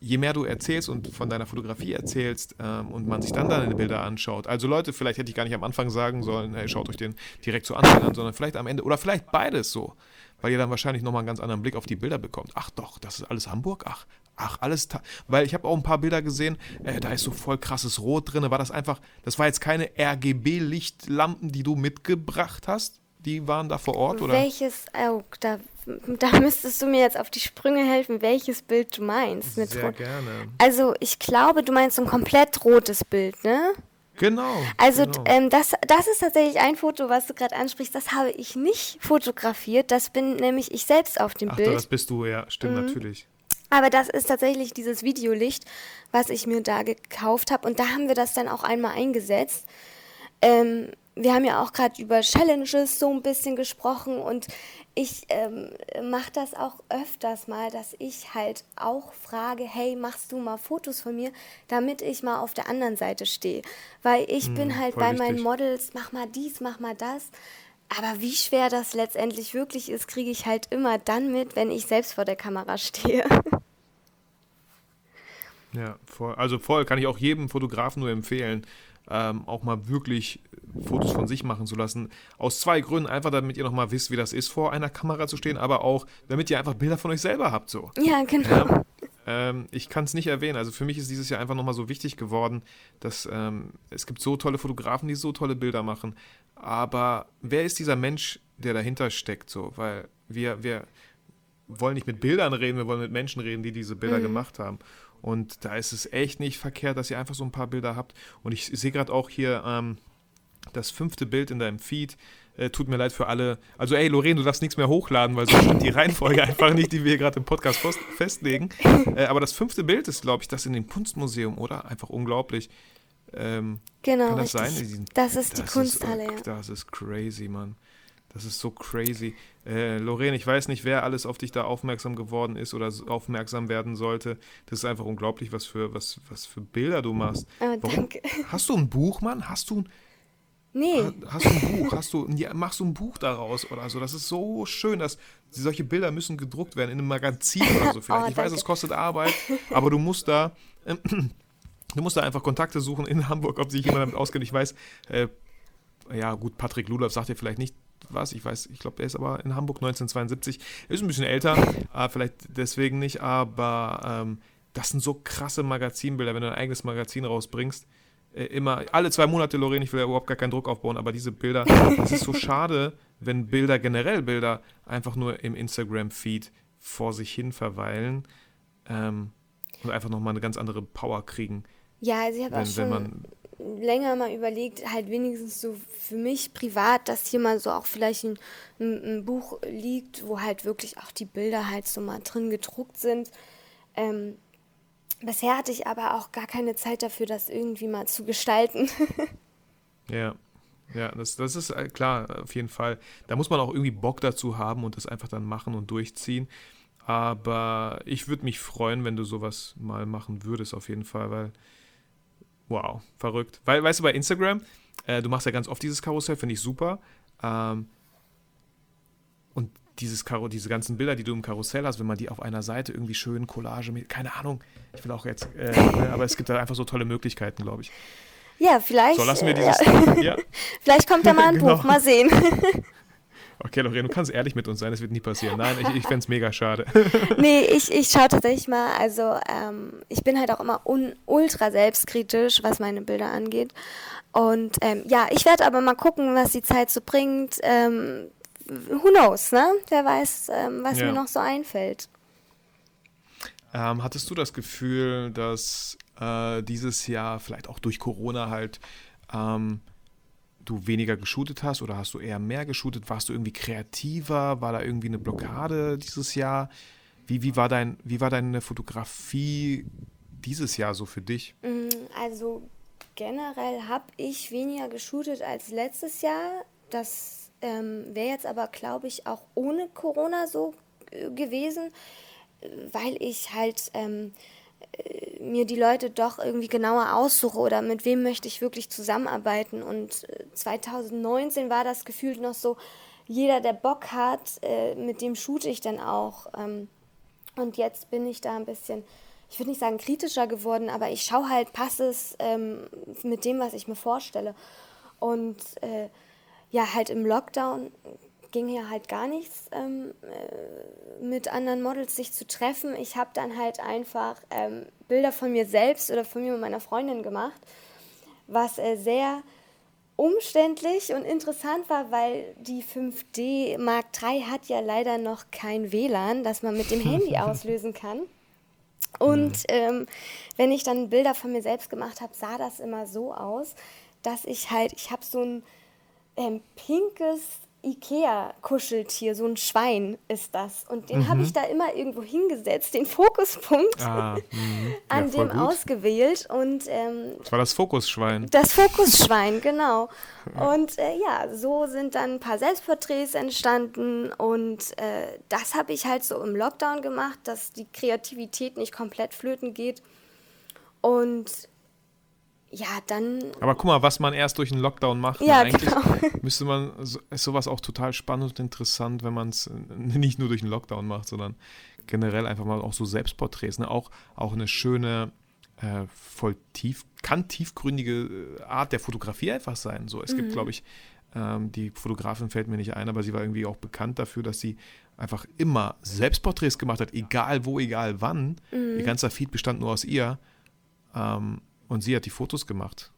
je mehr du erzählst und von deiner Fotografie erzählst ähm, und man sich dann deine Bilder anschaut, also Leute, vielleicht hätte ich gar nicht am Anfang sagen sollen, hey, schaut euch den direkt zu Anfang an, sondern vielleicht am Ende oder vielleicht beides so, weil ihr dann wahrscheinlich nochmal einen ganz anderen Blick auf die Bilder bekommt. Ach doch, das ist alles Hamburg? Ach, ach, alles, weil ich habe auch ein paar Bilder gesehen, äh, da ist so voll krasses Rot drin, war das einfach, das war jetzt keine RGB-Lichtlampen, die du mitgebracht hast? Die waren da vor Ort, oder? Welches, oh, da, da müsstest du mir jetzt auf die Sprünge helfen, welches Bild du meinst. Mit Sehr gerne. Also ich glaube, du meinst so ein komplett rotes Bild, ne? Genau. Also genau. ähm, das, das ist tatsächlich ein Foto, was du gerade ansprichst. Das habe ich nicht fotografiert. Das bin nämlich ich selbst auf dem Ach, Bild. das bist du, ja, stimmt Mhm. natürlich. Aber das ist tatsächlich dieses Videolicht, was ich mir da gekauft habe. Und da haben wir das dann auch einmal eingesetzt. Ähm, wir haben ja auch gerade über Challenges so ein bisschen gesprochen und ich ähm, mache das auch öfters mal, dass ich halt auch frage, hey, machst du mal Fotos von mir, damit ich mal auf der anderen Seite stehe. Weil ich bin halt bei meinen wichtig. Models, mach mal dies, mach mal das. Aber wie schwer das letztendlich wirklich ist, kriege ich halt immer dann mit, wenn ich selbst vor der Kamera stehe. Ja, voll. Also voll kann ich auch jedem Fotografen nur empfehlen, ähm, auch mal wirklich Fotos von sich machen zu lassen. Aus zwei Gründen. Einfach, damit ihr nochmal wisst, wie das ist, vor einer Kamera zu stehen, aber auch, damit ihr einfach Bilder von euch selber habt. So. Ja, genau. Ja. Ähm, ich kann es nicht erwähnen. Also für mich ist dieses Jahr einfach nochmal so wichtig geworden, dass ähm, es gibt so tolle Fotografen, die so tolle Bilder machen. Aber wer ist dieser Mensch, der dahinter steckt? So, weil wir, wir wollen nicht mit Bildern reden, wir wollen mit Menschen reden, die diese Bilder gemacht haben. Und da ist es echt nicht verkehrt, dass ihr einfach so ein paar Bilder habt. Und ich sehe gerade auch hier ähm, das fünfte Bild in deinem Feed. Äh, tut mir leid für alle. Also, ey, Lorraine, du darfst nichts mehr hochladen, weil so stimmt die Reihenfolge einfach nicht, die wir gerade im Podcast fest- festlegen. Äh, aber das fünfte Bild ist, glaube ich, das in dem Kunstmuseum, oder? Einfach unglaublich. Ähm, Genau, kann das sein? Diesen- Das ist die das Kunsthalle, ist, ja. Das ist crazy, Mann. Das ist so crazy. Äh, Lorraine, ich weiß nicht, wer alles auf dich da aufmerksam geworden ist oder aufmerksam werden sollte. Das ist einfach unglaublich, was für, was, was für Bilder du machst. Oh, Warum? danke. Hast du ein Buch, Mann? Hast du ein, Nee, hast du ein Buch? Hast du, ja, machst du ein Buch daraus oder so? Das ist so schön, dass solche Bilder müssen gedruckt werden in einem Magazin oder so vielleicht. Oh, ich weiß, es kostet Arbeit, aber du musst da, du musst da einfach Kontakte suchen in Hamburg, ob sich jemand damit auskennt. Ich weiß, äh, ja gut, Patrick Ludolf sagt dir vielleicht nicht was, ich weiß, ich glaube, er ist aber in Hamburg 1972, er ist ein bisschen älter, äh, vielleicht deswegen nicht, aber ähm, das sind so krasse Magazinbilder, wenn du ein eigenes Magazin rausbringst. Äh, immer, alle zwei Monate, Lorraine, ich will ja überhaupt gar keinen Druck aufbauen, aber diese Bilder, es ist so schade, wenn Bilder, generell Bilder, einfach nur im Instagram-Feed vor sich hin verweilen ähm, und einfach nochmal eine ganz andere Power kriegen, ja, also ich habe auch schon man länger mal überlegt, halt wenigstens so für mich privat, dass hier mal so auch vielleicht ein, ein, ein Buch liegt, wo halt wirklich auch die Bilder halt so mal drin gedruckt sind. Ähm, bisher hatte ich aber auch gar keine Zeit dafür, das irgendwie mal zu gestalten. Ja, ja, das, das ist äh, klar, auf jeden Fall. Da muss man auch irgendwie Bock dazu haben und das einfach dann machen und durchziehen. Aber ich würde mich freuen, wenn du sowas mal machen würdest, auf jeden Fall, weil, wow, verrückt. Weil, weißt du, bei Instagram, äh, du machst ja ganz oft dieses Karussell, finde ich super. Ähm, und dieses Karo diese ganzen Bilder, die du im Karussell hast, wenn man die auf einer Seite irgendwie schön Collage mit, keine Ahnung, ich will auch jetzt, äh, aber es gibt da einfach so tolle Möglichkeiten, glaube ich. Ja, vielleicht. So, lassen wir dieses. ja. Ja. vielleicht kommt ja mal ein Genau. Buch, mal sehen. Okay, Lorraine, du kannst ehrlich mit uns sein, das wird nie passieren. Nein, ich, ich fände es mega schade. nee, ich, ich schaue tatsächlich mal, also ähm, ich bin halt auch immer un, ultra selbstkritisch, was meine Bilder angeht. Und ähm, ja, ich werde aber mal gucken, was die Zeit so bringt. Ähm, who knows, ne? Wer weiß, ähm, was Ja. mir noch so einfällt. Ähm, hattest du das Gefühl, dass äh, dieses Jahr vielleicht auch durch Corona halt ähm, du weniger geshootet hast oder hast du eher mehr geshootet? Warst du irgendwie kreativer? War da irgendwie eine Blockade dieses Jahr? Wie, wie, war, dein, wie war deine Fotografie dieses Jahr so für dich? Mm, Also generell habe ich weniger geshootet als letztes Jahr. Das ähm, wäre jetzt aber, glaube ich, auch ohne Corona so äh, gewesen, weil ich halt ähm, äh, mir die Leute doch irgendwie genauer aussuche oder mit wem möchte ich wirklich zusammenarbeiten. Und äh, 2019 war das gefühlt noch so, jeder, der Bock hat, äh, mit dem shoote ich dann auch. Ähm, und jetzt bin ich da ein bisschen, ich würde nicht sagen kritischer geworden, aber ich schaue halt, passt es ähm, mit dem, was ich mir vorstelle. Und äh, ja, halt im Lockdown ging ja halt gar nichts ähm, äh, mit anderen Models sich zu treffen. Ich habe dann halt einfach ähm, Bilder von mir selbst oder von mir und meiner Freundin gemacht, was äh, sehr umständlich und interessant war, weil die 5D Mark III hat ja leider noch kein WLAN, das man mit dem Handy auslösen kann. Und ähm, wenn ich dann Bilder von mir selbst gemacht habe, sah das immer so aus, dass ich halt, ich habe so ein ähm, pinkes Ikea-Kuscheltier, so ein Schwein ist das. Und den habe ich da immer irgendwo hingesetzt, den Fokuspunkt Ah, mhm. an ja, dem gut. ausgewählt. Und ähm, Das war das Fokusschwein. das Fokusschwein, genau. Und äh, ja, so sind dann ein paar Selbstporträts entstanden und äh, das habe ich halt so im Lockdown gemacht, dass die Kreativität nicht komplett flöten geht. Und ja, dann, Aber guck mal, was man erst durch einen Lockdown macht. ne? Ja, Eigentlich genau. müsste man, so- ist sowas auch total spannend und interessant, wenn man es nicht nur durch einen Lockdown macht, sondern generell einfach mal auch so Selbstporträts. Ne? Auch, auch eine schöne, äh, voll tief, kann tiefgründige äh, Art der Fotografie einfach sein. So, es Mhm. gibt, glaube ich, ähm, die Fotografin fällt mir nicht ein, aber sie war irgendwie auch bekannt dafür, dass sie einfach immer Selbstporträts gemacht hat, egal wo, egal wann. Mhm. Ihr ganzer Feed bestand nur aus ihr. Ähm, und sie hat die Fotos gemacht.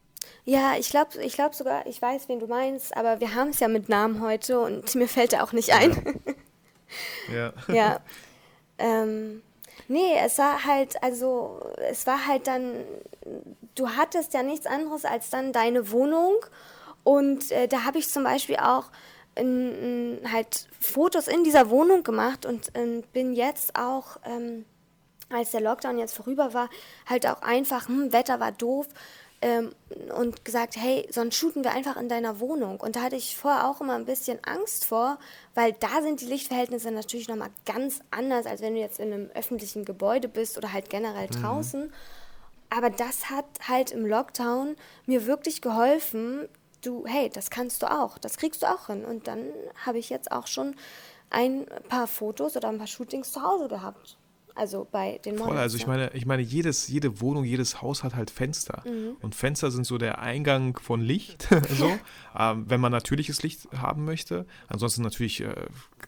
ja, ich glaube ich glaub sogar, ich weiß, wen du meinst, aber wir haben es ja mit Namen heute und mir fällt er auch nicht ein. Ja. Ja. ähm, nee, es war halt, also, es war halt dann, du hattest ja nichts anderes als dann deine Wohnung. Und äh, da habe ich zum Beispiel auch in, in, halt Fotos in dieser Wohnung gemacht und ähm, bin jetzt auch, ähm, als der Lockdown jetzt vorüber war, halt auch einfach, hm, Wetter war doof. Ähm, und gesagt, hey, sonst shooten wir einfach in deiner Wohnung. Und da hatte ich vorher auch immer ein bisschen Angst vor, weil da sind die Lichtverhältnisse natürlich nochmal ganz anders, als wenn du jetzt in einem öffentlichen Gebäude bist oder halt generell draußen. Aber das hat halt im Lockdown mir wirklich geholfen. Du, hey, das kannst du auch, das kriegst du auch hin. Und dann habe ich jetzt auch schon ein paar Fotos oder ein paar Shootings zu Hause gehabt. Also bei den Models. Voll, also ich ja. meine, ich meine, jedes, jede Wohnung, jedes Haus hat halt Fenster. Mhm. Und Fenster sind so der Eingang von Licht, so, ähm, wenn man natürliches Licht haben möchte. Ansonsten natürlich äh,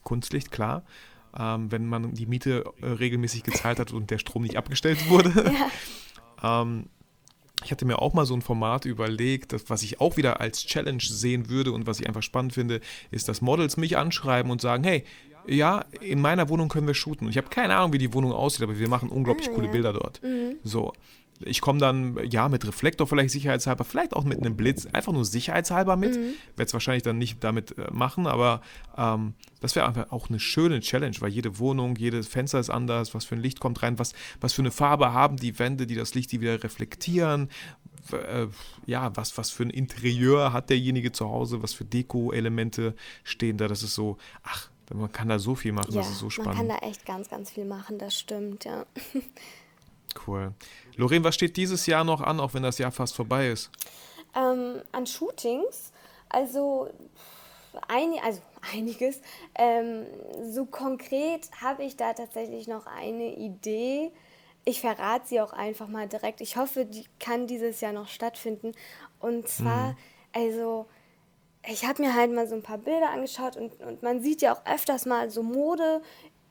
Kunstlicht, klar. Ähm, wenn man die Miete äh, regelmäßig gezahlt hat und der Strom nicht abgestellt wurde. ähm, ich hatte mir auch mal so ein Format überlegt, das, was ich auch wieder als Challenge sehen würde und was ich einfach spannend finde, ist, dass Models mich anschreiben und sagen, hey, ja, in meiner Wohnung können wir shooten. Und ich habe keine Ahnung, wie die Wohnung aussieht, aber wir machen unglaublich Ah, coole ja. Bilder dort. So. Ich komme dann, ja, mit Reflektor vielleicht sicherheitshalber, vielleicht auch mit einem Blitz, einfach nur sicherheitshalber mit. Werde es wahrscheinlich dann nicht damit äh, machen, aber ähm, das wäre einfach auch eine schöne Challenge, weil jede Wohnung, jedes Fenster ist anders, was für ein Licht kommt rein, was, was für eine Farbe haben die Wände, die das Licht, die wieder reflektieren. Äh, ja, was, was für ein Interieur hat derjenige zu Hause, was für Deko-Elemente stehen da. Das ist so, ach, man kann da so viel machen, ja, das ist so man spannend. kann da echt ganz, ganz viel machen, das stimmt, ja. Cool. Lorraine, was steht dieses Jahr noch an, auch wenn das Jahr fast vorbei ist? Ähm, an Shootings, also ein, also einiges. Ähm, so konkret habe ich da tatsächlich noch eine Idee. Ich verrate sie auch einfach mal direkt. Ich hoffe, die kann dieses Jahr noch stattfinden. Und zwar, mhm. also, ich habe mir halt mal so ein paar Bilder angeschaut und, und man sieht ja auch öfters mal so Mode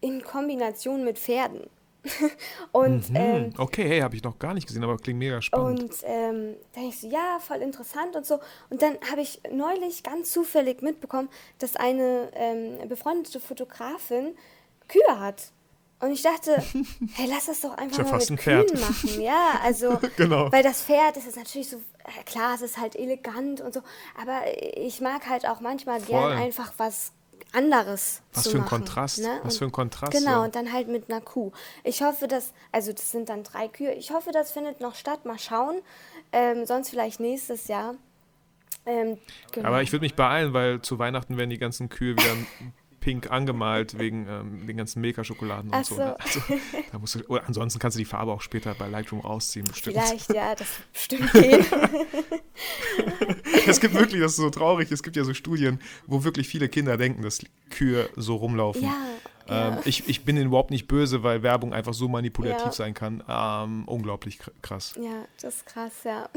in Kombination mit Pferden. und, mhm. ähm, okay, hey, habe ich noch gar nicht gesehen, aber klingt mega spannend. Und ähm, da ich so, ja, voll interessant und so. Und dann habe ich neulich ganz zufällig mitbekommen, dass eine ähm, befreundete Fotografin Kühe hat. Und ich dachte, hey, lass das doch einfach mal mit Kühen machen. Ja, also, genau. weil das Pferd, das ist natürlich so, äh, klar, es ist halt elegant und so, aber ich mag halt auch manchmal Voll. gern einfach was anderes Was zu für ein machen, Kontrast. Ne? Was für ein Kontrast. Genau, so. und dann halt mit einer Kuh. Ich hoffe, dass, also das sind dann drei Kühe, ich hoffe, das findet noch statt, mal schauen. Ähm, sonst vielleicht nächstes Jahr. Ähm, genau. Aber ich würde mich beeilen, weil zu Weihnachten werden die ganzen Kühe wieder pink angemalt wegen ähm, den ganzen Milka-Schokoladen und so. so. Ne? Also, da musst du, oder ansonsten kannst du die Farbe auch später bei Lightroom rausziehen, bestimmt. Vielleicht, ja, das bestimmt geht. es gibt wirklich, das ist so traurig, es gibt ja so Studien, wo wirklich viele Kinder denken, dass Kühe so rumlaufen. Ja, ähm, ich, ich bin überhaupt nicht böse, weil Werbung einfach so manipulativ ja. sein kann. Ähm, unglaublich krass. Ja, das ist krass, ja.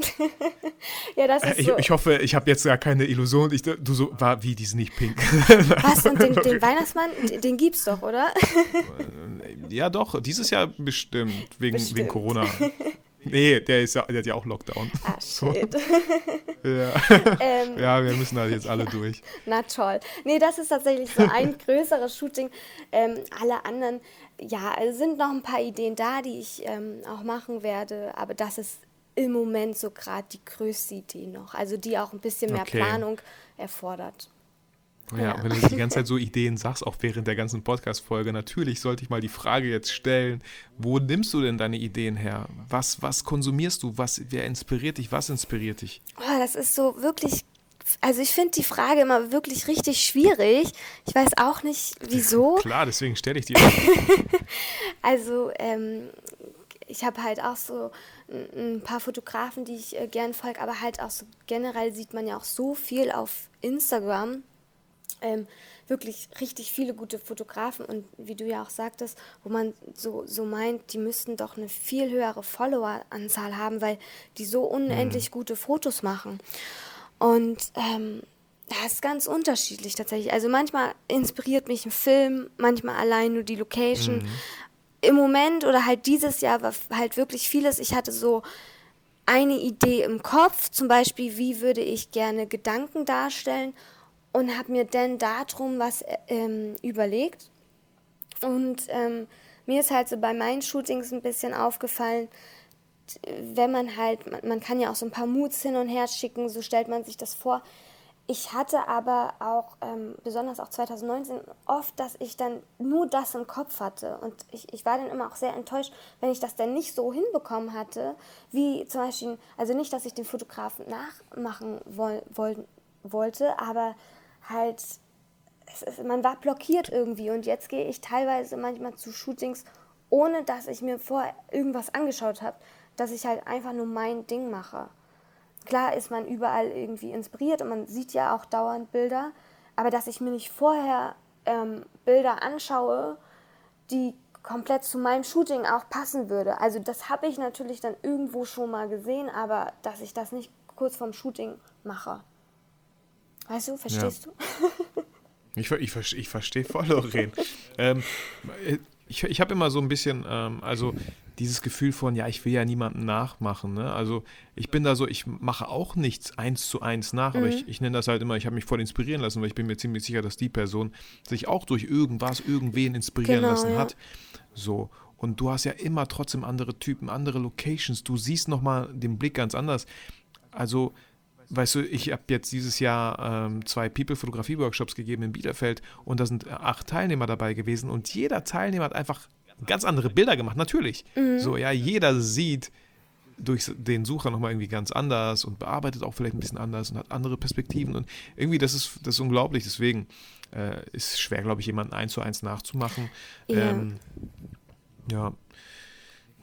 ja, das ist ich, so. ich hoffe, ich habe jetzt gar keine Illusion. Ich, du so, war wie, die sind nicht pink. Was, und den, den Weihnachtsmann, den gibt's doch, oder? ja, doch, dieses Jahr bestimmt, wegen, bestimmt. wegen Corona. Nee, der, ist ja, der hat ja auch Lockdown. Ah, shit. ja. Ähm, ja, wir müssen da jetzt alle durch. Na toll. Nee, das ist tatsächlich so ein größeres Shooting. Ähm, alle anderen, ja, es sind noch ein paar Ideen da, die ich ähm, auch machen werde, aber das ist im Moment so gerade die größte Idee noch. Also die auch ein bisschen mehr okay. Planung erfordert. Ja, ja, wenn du die ganze Zeit so Ideen sagst, auch während der ganzen Podcast-Folge, natürlich sollte ich mal die Frage jetzt stellen, wo nimmst du denn deine Ideen her? Was, was konsumierst du? Was, wer inspiriert dich? Was inspiriert dich? Oh, das ist so wirklich, also ich finde die Frage immer wirklich richtig schwierig. Ich weiß auch nicht, wieso. Klar, deswegen stelle ich die. also, ähm, ich habe halt auch so ein paar Fotografen, die ich äh, gern folge, aber halt auch so generell sieht man ja auch so viel auf Instagram ähm, wirklich richtig viele gute Fotografen und wie du ja auch sagtest, wo man so, so meint, die müssten doch eine viel höhere Followeranzahl haben, weil die so unendlich mhm. gute Fotos machen. Und ähm, das ist ganz unterschiedlich tatsächlich. Also manchmal inspiriert mich ein Film, manchmal allein nur die Location. Mhm. Im Moment oder halt dieses Jahr war halt wirklich vieles. Ich hatte so eine Idee im Kopf, zum Beispiel, wie würde ich gerne Gedanken darstellen und habe mir dann darum was ähm, überlegt. Und ähm, mir ist halt so bei meinen Shootings ein bisschen aufgefallen, wenn man halt, man, man, kann ja auch so ein paar Moods hin und her schicken, so stellt man sich das vor. Ich hatte aber auch, ähm, besonders auch 2019, oft, dass ich dann nur das im Kopf hatte. Und ich, ich war dann immer auch sehr enttäuscht, wenn ich das dann nicht so hinbekommen hatte, wie zum Beispiel, also nicht, dass ich den Fotografen nachmachen woll, woll, wollte, aber halt, ist, man war blockiert irgendwie und jetzt gehe ich teilweise manchmal zu Shootings, ohne dass ich mir vorher irgendwas angeschaut habe, dass ich halt einfach nur mein Ding mache. Klar ist man überall irgendwie inspiriert und man sieht ja auch dauernd Bilder, aber dass ich mir nicht vorher ähm, Bilder anschaue, die komplett zu meinem Shooting auch passen würde. Also das habe ich natürlich dann irgendwo schon mal gesehen, aber dass ich das nicht kurz vorm Shooting mache. Weißt du, verstehst ja. du? ich, ich, ich verstehe voll, Lorraine. ähm, ich ich habe immer so ein bisschen, ähm, also dieses Gefühl von, ja, ich will ja niemanden nachmachen. Ne? Also ich bin da so, ich mache auch nichts eins zu eins nach, mhm. aber ich, ich nenne das halt immer, ich habe mich voll inspirieren lassen, weil ich bin mir ziemlich sicher, dass die Person sich auch durch irgendwas, irgendwen inspirieren genau, lassen ja. hat. So. Und du hast ja immer trotzdem andere Typen, andere Locations. Du siehst nochmal den Blick ganz anders. Also weißt du, ich habe jetzt dieses Jahr ähm, zwei People-Fotografie-Workshops gegeben in Bielefeld und da sind äh, acht Teilnehmer dabei gewesen und jeder Teilnehmer hat einfach ganz andere Bilder gemacht, natürlich. Mhm. So, ja, jeder sieht durch den Sucher nochmal irgendwie ganz anders und bearbeitet auch vielleicht ein bisschen anders und hat andere Perspektiven und irgendwie, das ist, das ist unglaublich, deswegen äh, ist schwer, glaube ich, jemanden eins zu eins nachzumachen. Ja. Ähm, ja.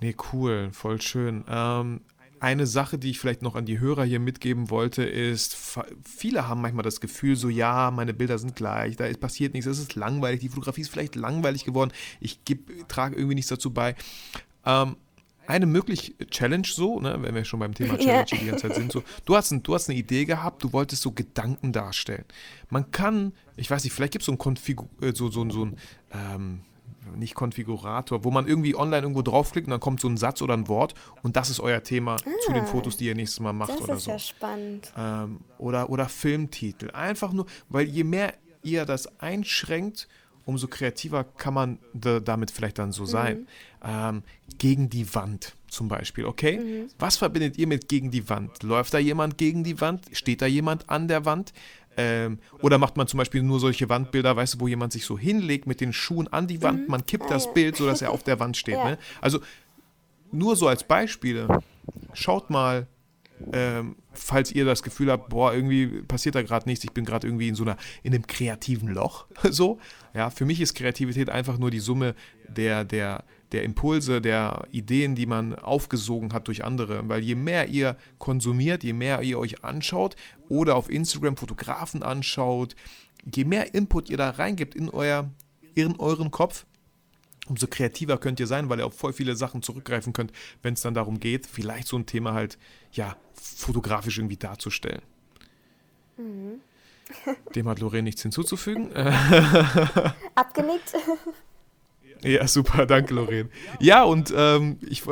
Nee, cool, voll schön. Ähm, eine Sache, die ich vielleicht noch an die Hörer hier mitgeben wollte, ist, viele haben manchmal das Gefühl, so ja, meine Bilder sind gleich, da ist, passiert nichts, es ist langweilig, die Fotografie ist vielleicht langweilig geworden, ich trage irgendwie nichts dazu bei. Ähm, eine mögliche Challenge so, ne, wenn wir schon beim Thema Challenge ja. die ganze Zeit sind, so, du hast, ein, du hast eine Idee gehabt, du wolltest so Gedanken darstellen. Man kann, ich weiß nicht, vielleicht gibt es so ein Konfigur, äh, so, so, so ein, ähm, nicht Konfigurator, wo man irgendwie online irgendwo draufklickt und dann kommt so ein Satz oder ein Wort und das ist euer Thema ah, zu den Fotos, die ihr nächstes Mal macht das oder ist so. Ja spannend. Ähm, oder, oder Filmtitel. Einfach nur, weil je mehr ihr das einschränkt, umso kreativer kann man damit vielleicht dann so sein. Mhm. Ähm, gegen die Wand zum Beispiel, okay? Mhm. Was verbindet ihr mit gegen die Wand? Läuft da jemand gegen die Wand? Steht da jemand an der Wand? Ähm, oder macht man zum Beispiel nur solche Wandbilder, weißt du, wo jemand sich so hinlegt mit den Schuhen an die Wand, mhm. man kippt das. Bild, sodass er auf der Wand steht. Ne? Also nur so als Beispiele. Schaut mal, ähm, falls ihr das Gefühl habt, boah, irgendwie passiert da gerade nichts, ich bin gerade irgendwie in so einer, in einem kreativen Loch. so, ja, für mich ist Kreativität einfach nur die Summe der, der, der Impulse, der Ideen, die man aufgesogen hat durch andere. Weil je mehr ihr konsumiert, je mehr ihr euch anschaut oder auf Instagram Fotografen anschaut, je mehr Input ihr da reingibt in, euer, in euren Kopf, umso kreativer könnt ihr sein, weil ihr auf voll viele Sachen zurückgreifen könnt, wenn es dann darum geht, vielleicht so ein Thema halt, ja, fotografisch irgendwie darzustellen. Mhm. Dem hat Lorraine nichts hinzuzufügen. Abgenickt. Ja, super, danke, Lorraine. Ja, und ähm, ich,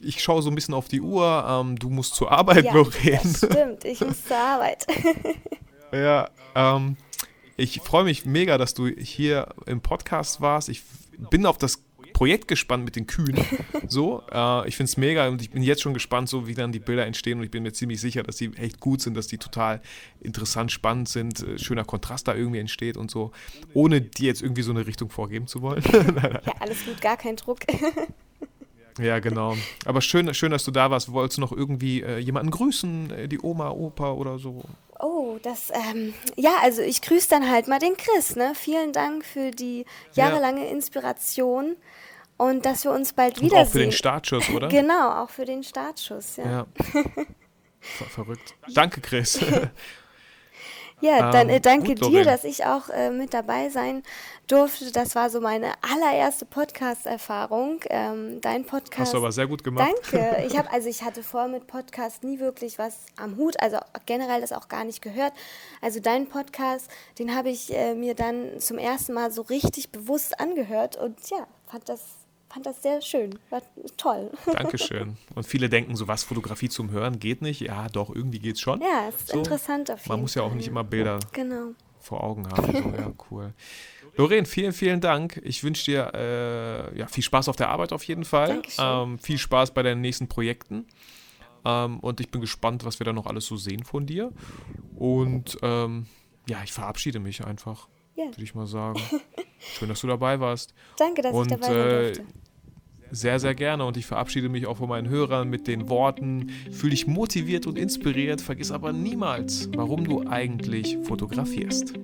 ich schaue so ein bisschen auf die Uhr. Ähm, du musst zur Arbeit, ja, Lorraine. Das stimmt, ich muss zur Arbeit. ja, ähm, ich freue mich mega, dass du hier im Podcast warst. Ich bin auf das Projekt gespannt mit den Kühen. So, äh, ich finde es mega und ich bin jetzt schon gespannt, so wie dann die Bilder entstehen und ich bin mir ziemlich sicher, dass die echt gut sind, dass die total interessant, spannend sind, äh, schöner Kontrast da irgendwie entsteht und so, ohne dir jetzt irgendwie so eine Richtung vorgeben zu wollen. ja, alles gut, gar kein Druck. Ja, genau. Aber schön, schön, dass du da warst. Wolltest du noch irgendwie äh, jemanden grüßen, äh, die Oma, Opa oder so? Oh, das, ähm, ja, also ich grüße dann halt mal den Chris, ne? Vielen Dank für die jahrelange ja. Inspiration und dass wir uns bald wiedersehen. Auch für den Startschuss, oder? genau, auch für den Startschuss, ja. ja. Ver verrückt. Danke, Chris. ja, dann äh, ähm, danke gut, dir, dass ich auch äh, mit dabei sein durfte. Das war so meine allererste Podcast-Erfahrung. Ähm, dein Podcast. Hast du aber sehr gut gemacht. Danke. Ich habe also ich hatte vorher mit Podcast nie wirklich was am Hut, also generell das auch gar nicht gehört. Also dein Podcast, den habe ich äh, mir dann zum ersten Mal so richtig bewusst angehört und ja, fand das fand das sehr schön. War toll. Dankeschön. Und viele denken so, was Fotografie zum Hören geht nicht. Ja, doch, irgendwie geht es schon. Ja, es ist so. interessant auf jeden Man muss ja auch nicht immer Bilder genau. vor Augen haben. So, ja, cool. Lorraine, vielen, vielen Dank. Ich wünsche dir äh, ja, viel Spaß auf der Arbeit auf jeden Fall. Ähm, viel Spaß bei deinen nächsten Projekten. Ähm, und ich bin gespannt, was wir da noch alles so sehen von dir. Und ähm, ja, ich verabschiede mich einfach, ja. würde ich mal sagen. Schön, dass du dabei warst. Danke, dass und, ich dabei sein äh, durfte. Sehr, sehr gerne und ich verabschiede mich auch von meinen Hörern mit den Worten, fühl dich motiviert und inspiriert, vergiss aber niemals, warum du eigentlich fotografierst.